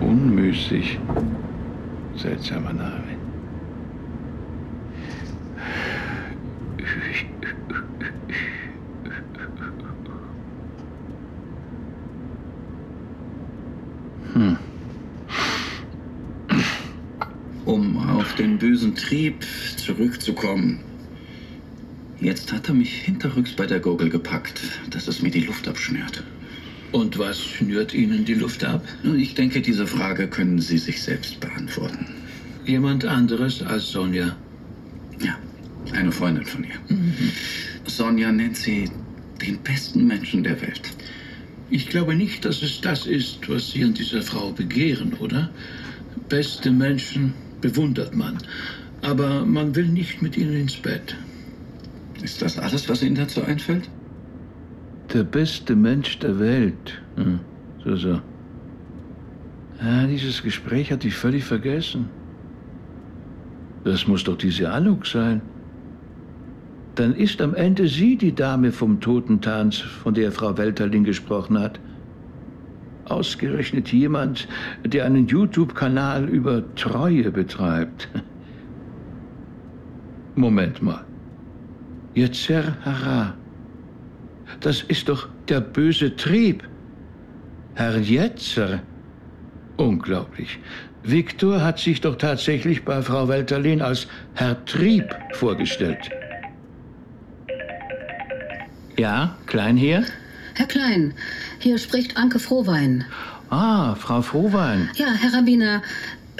Unmüßig. Seltsamer Name. Hm. Um auf den bösen Trieb zurückzukommen. Jetzt hat er mich hinterrücks bei der Gurgel gepackt, dass es mir die Luft abschnürt. Und was schnürt Ihnen die Luft ab? Ich denke, diese Frage können Sie sich selbst beantworten. Jemand anderes als Sonja? Ja, eine Freundin von ihr. Sonja nennt sie den besten Menschen der Welt. Ich glaube nicht, dass es das ist, was Sie an dieser Frau begehren, oder? Beste Menschen bewundert man, aber man will nicht mit ihnen ins Bett. Ist das alles, was Ihnen dazu einfällt? Der beste Mensch der Welt. Hm, so, so. Ja, dieses Gespräch hatte ich völlig vergessen. Das muss doch diese Anuk sein. Dann ist am Ende sie die Dame vom Totentanz, von der Frau Welterling gesprochen hat. Ausgerechnet jemand, der einen YouTube-Kanal über Treue betreibt. Moment mal. Yetzer Hara. Das ist doch der böse Trieb. Herr Jetzer. Unglaublich. Viktor hat sich doch tatsächlich bei Frau Welterlin als Herr Trieb vorgestellt. Ja, Klein hier? Herr Klein, hier spricht Anke Frohwein. Ah, Frau Frohwein. Ja, Herr Rabbiner,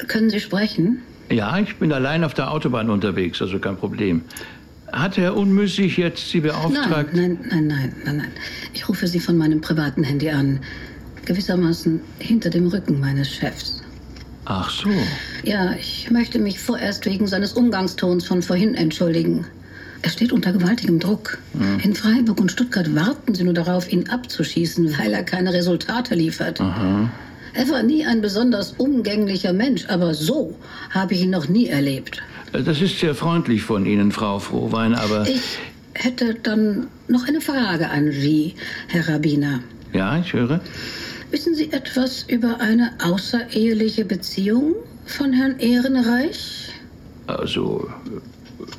können Sie sprechen? Ja, ich bin allein auf der Autobahn unterwegs, also kein Problem. Hat Herr Unmüssig jetzt Sie beauftragt? Nein, nein, nein, nein, nein. Ich rufe Sie von meinem privaten Handy an. Gewissermaßen hinter dem Rücken meines Chefs. Ach so. Ja, ich möchte mich vorerst wegen seines Umgangstons von vorhin entschuldigen. Er steht unter gewaltigem Druck. Hm. In Freiburg und Stuttgart warten sie nur darauf, ihn abzuschießen, weil er keine Resultate liefert. Aha. Er war nie ein besonders umgänglicher Mensch, aber so habe ich ihn noch nie erlebt. Das ist sehr freundlich von Ihnen, Frau Frohwein, aber. Ich hätte dann noch eine Frage an Sie, Herr Rabbiner. Ja, ich höre. Wissen Sie etwas über eine außereheliche Beziehung von Herrn Ehrenreich? Also.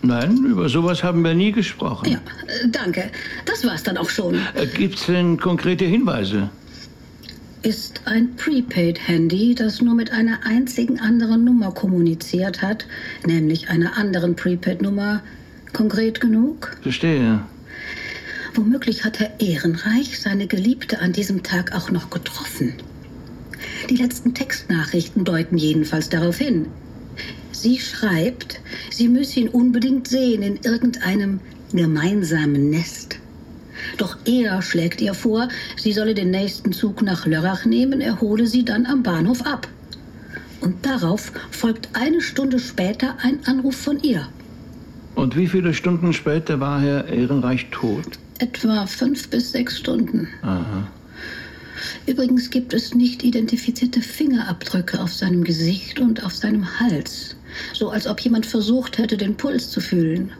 Nein, über sowas haben wir nie gesprochen. Ja, äh, danke. Das war's dann auch schon. Gibt es denn konkrete Hinweise? Ist ein Prepaid-Handy, das nur mit einer einzigen anderen Nummer kommuniziert hat, nämlich einer anderen Prepaid-Nummer, konkret genug? Verstehe. Womöglich hat Herr Ehrenreich seine Geliebte an diesem Tag auch noch getroffen. Die letzten Textnachrichten deuten jedenfalls darauf hin. Sie schreibt, sie müsse ihn unbedingt sehen in irgendeinem gemeinsamen Nest. Doch er schlägt ihr vor, sie solle den nächsten Zug nach Lörrach nehmen, er hole sie dann am Bahnhof ab. Und darauf folgt eine Stunde später ein Anruf von ihr. Und wie viele Stunden später war Herr Ehrenreich tot? Etwa fünf bis sechs Stunden. Aha. Übrigens gibt es nicht identifizierte Fingerabdrücke auf seinem Gesicht und auf seinem Hals. So als ob jemand versucht hätte, den Puls zu fühlen.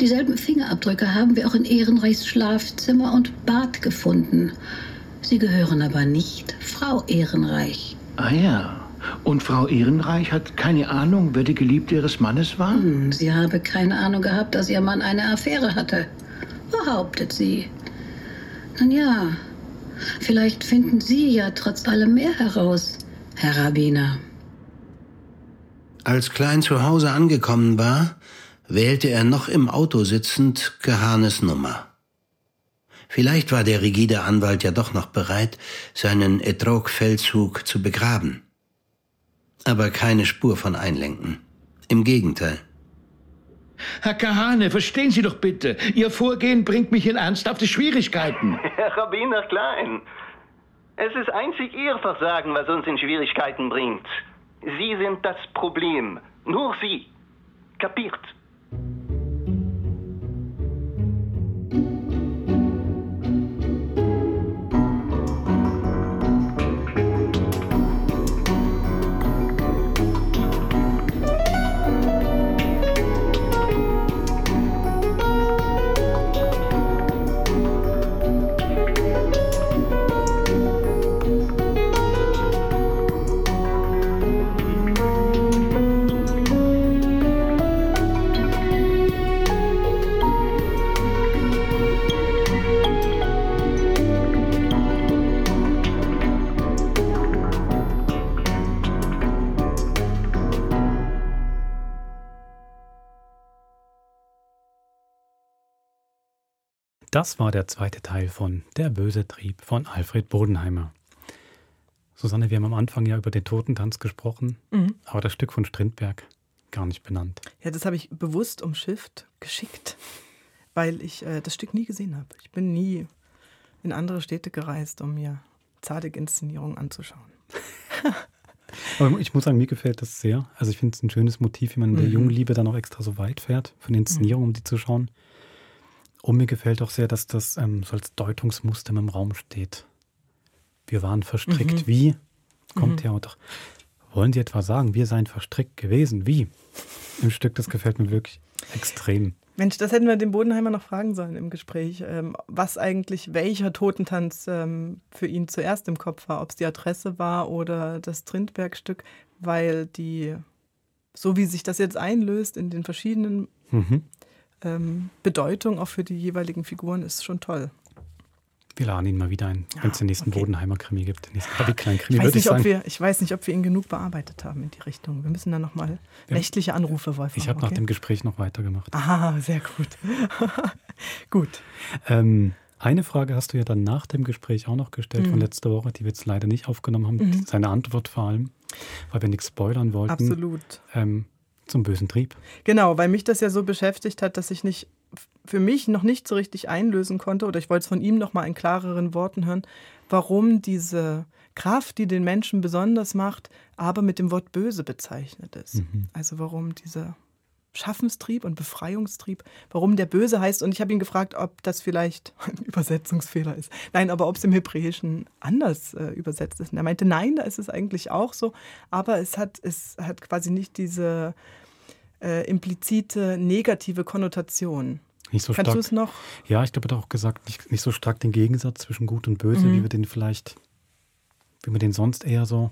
Dieselben Fingerabdrücke haben wir auch in Ehrenreichs Schlafzimmer und Bad gefunden. Sie gehören aber nicht Frau Ehrenreich. Ah ja. Und Frau Ehrenreich hat keine Ahnung, wer die Geliebte ihres Mannes war? Hm, sie habe keine Ahnung gehabt, dass ihr Mann eine Affäre hatte. Behauptet sie. Nun ja, vielleicht finden Sie ja trotz allem mehr heraus, Herr Rabbiner. Als Klein zu Hause angekommen war, wählte er noch im Auto sitzend Gehanes Nummer. Vielleicht war der rigide Anwalt ja doch noch bereit, seinen Etrog-Feldzug zu begraben. Aber keine Spur von Einlenken. Im Gegenteil. Herr Kahane, verstehen Sie doch bitte. Ihr Vorgehen bringt mich in ernsthafte Schwierigkeiten. Herr Rabbiner Klein, es ist einzig Ihr Versagen, was uns in Schwierigkeiten bringt. Sie sind das Problem. Nur Sie. Kapiert? thank you Das war der zweite Teil von Der böse Trieb von Alfred Bodenheimer. Susanne, wir haben am Anfang ja über den Totentanz gesprochen, Mhm. aber das Stück von Strindberg gar nicht benannt. Ja, das habe ich bewusst umschifft, geschickt, weil ich äh, das Stück nie gesehen habe. Ich bin nie in andere Städte gereist, um mir Zadig-Inszenierungen anzuschauen. Aber ich muss sagen, mir gefällt das sehr. Also ich finde es ein schönes Motiv, wie man in der Mhm. jungen Liebe dann auch extra so weit fährt für eine Inszenierung, um die zu schauen. Und mir gefällt auch sehr, dass das ähm, so als Deutungsmuster im Raum steht. Wir waren verstrickt. Mhm. Wie? Kommt Mhm. ja auch doch. Wollen Sie etwa sagen, wir seien verstrickt gewesen? Wie? Im Stück, das gefällt mir wirklich extrem. Mensch, das hätten wir den Bodenheimer noch fragen sollen im Gespräch, ähm, was eigentlich welcher Totentanz ähm, für ihn zuerst im Kopf war, ob es die Adresse war oder das Trindberg-Stück, weil die, so wie sich das jetzt einlöst in den verschiedenen Mhm. Ähm, Bedeutungen auch für die jeweiligen Figuren, ist schon toll. Wir laden ihn mal wieder ein, wenn es den nächsten Bodenheimer Krimi gibt. Den nächsten Klein Ich Krimi, weiß, ich nicht, ob sagen. wir, ich weiß nicht, ob wir ihn genug bearbeitet haben in die Richtung. Wir müssen da nochmal Ja. rechtliche Anrufe, Wolfgang. ich habe nach okay? dem Gespräch noch weitergemacht. Ah, sehr gut. gut. Ähm, eine Frage hast du ja dann nach dem Gespräch auch noch gestellt von Mhm. letzter Woche, die wir jetzt leider nicht aufgenommen haben. Mhm. Seine Antwort vor allem, weil wir nichts spoilern wollten. Absolut. Ähm, zum bösen Trieb. Genau, weil mich das ja so beschäftigt hat, dass ich nicht für mich noch nicht so richtig einlösen konnte oder ich wollte es von ihm noch mal in klareren Worten hören, warum diese Kraft, die den Menschen besonders macht, aber mit dem Wort böse bezeichnet ist. Mhm. Also warum dieser Schaffenstrieb und Befreiungstrieb, warum der böse heißt und ich habe ihn gefragt, ob das vielleicht ein Übersetzungsfehler ist. Nein, aber ob es im Hebräischen anders äh, übersetzt ist. Und er meinte, nein, da ist es eigentlich auch so, aber es hat es hat quasi nicht diese äh, implizite negative Konnotation. Nicht so Kannst stark. du es noch? Ja, ich glaube, er hat auch gesagt, nicht, nicht so stark den Gegensatz zwischen Gut und Böse, Mhm. wie wir den vielleicht, wie man den sonst eher so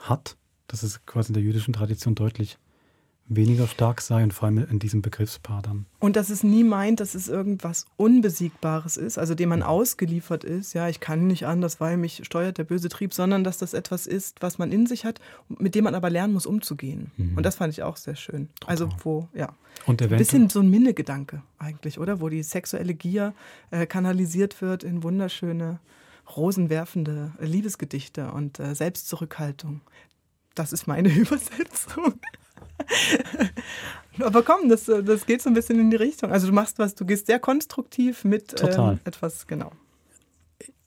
hat. Das ist quasi in der jüdischen Tradition deutlich weniger stark sei und vor allem in diesem Begriffspaar dann. Und dass es nie meint, dass es irgendwas Unbesiegbares ist, also dem man ausgeliefert ist. Ja, ich kann nicht anders, weil mich steuert der böse Trieb, sondern dass das etwas ist, was man in sich hat, mit dem man aber lernen muss, umzugehen. Mhm. Und das fand ich auch sehr schön. Also wo, ja. Und Ein bisschen so ein Minnegedanke eigentlich, oder? Wo die sexuelle Gier äh, kanalisiert wird in wunderschöne, rosenwerfende äh, Liebesgedichte und äh, Selbstzurückhaltung. Das ist meine Übersetzung. Aber komm, das, das geht so ein bisschen in die Richtung. Also du machst was, du gehst sehr konstruktiv mit. Ähm, etwas, genau.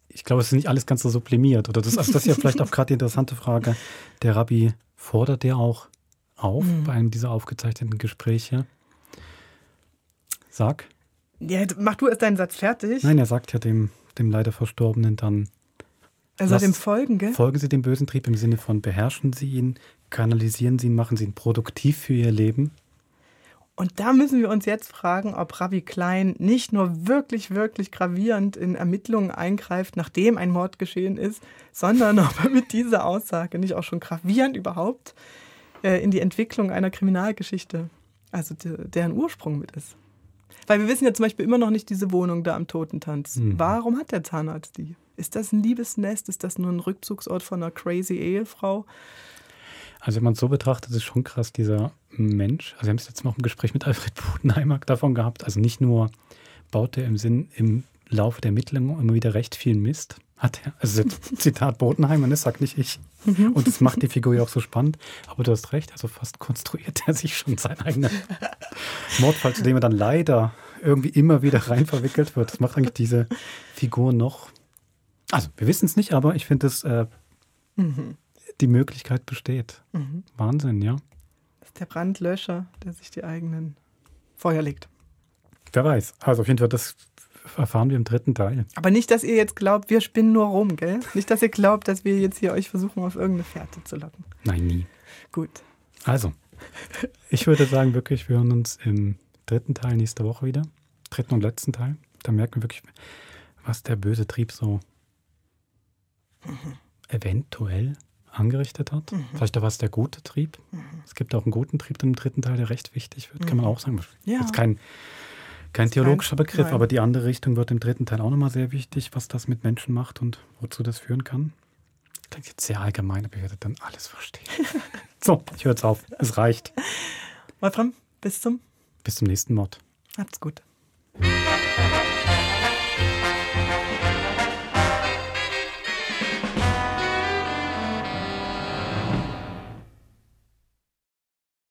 Ich glaube, es ist nicht alles ganz so sublimiert. Oder das, also das ist ja vielleicht auch gerade die interessante Frage. Der Rabbi fordert ja auch auf Mhm. bei einem dieser aufgezeichneten Gespräche. Sag. Ja, mach du erst deinen Satz fertig. Nein, er sagt ja dem, dem leider Verstorbenen dann. Lass- dem folgen, gell? Folgen Sie dem bösen Trieb im Sinne von beherrschen Sie ihn, kanalisieren Sie ihn, machen Sie ihn produktiv für Ihr Leben. Und da müssen wir uns jetzt fragen, ob Rabbi Klein nicht nur wirklich, wirklich gravierend in Ermittlungen eingreift, nachdem ein Mord geschehen ist, sondern ob er mit dieser Aussage nicht auch schon gravierend überhaupt äh, in die Entwicklung einer Kriminalgeschichte, also de, deren Ursprung mit ist. Weil wir wissen ja zum Beispiel immer noch nicht diese Wohnung da am Totentanz. Mhm. Warum hat der Zahnarzt die? Ist das ein Liebesnest? Ist das nur ein Rückzugsort von einer crazy Ehefrau? Also wenn man es so betrachtet, ist schon krass, dieser Mensch. Also wir haben es jetzt noch im Gespräch mit Alfred Bodenheimer davon gehabt. Also nicht nur baut er im Sinn im Laufe der Ermittlungen immer wieder recht viel Mist. Hat er, also Zitat Bodenheimer, das sagt nicht ich. Mhm. Und das macht die Figur ja auch so spannend. Aber du hast recht, also fast konstruiert er sich schon seinen eigenen Mordfall, zu dem er dann leider irgendwie immer wieder rein verwickelt wird. Das macht eigentlich diese Figur noch. Also wir wissen es nicht, aber ich finde, dass äh, Mhm. Die Möglichkeit besteht. Mhm. Wahnsinn, ja. Das ist der Brandlöscher, der sich die eigenen Feuer legt. Wer weiß. Also auf jeden Fall, das erfahren wir im dritten Teil. Aber nicht, dass ihr jetzt glaubt, wir spinnen nur rum, gell? Nicht, dass ihr glaubt, dass wir jetzt hier euch versuchen, auf irgendeine Fährte zu locken. Nein, nie. Gut. Also, ich würde sagen, wirklich, wir hören uns im dritten Teil nächste Woche wieder. Dritten und letzten Teil. Da merken wir wirklich, was der böse Trieb so eventuell angerichtet hat. Mhm. Vielleicht auch was der gute Trieb. Es gibt auch einen guten Trieb im dritten Teil, der recht wichtig wird, kann man Mhm. auch sagen. Ja. Jetzt kein, kein Ist theologischer kein- Begriff, nein. aber die andere Richtung wird im dritten Teil auch nochmal sehr wichtig, was das mit Menschen macht und wozu das führen kann. Klingt jetzt sehr allgemein, aber ihr werdet dann alles verstehen. so, ich höre jetzt auf. Es reicht. Wolfram, bis zum, Bis zum nächsten Mord. habt's gut.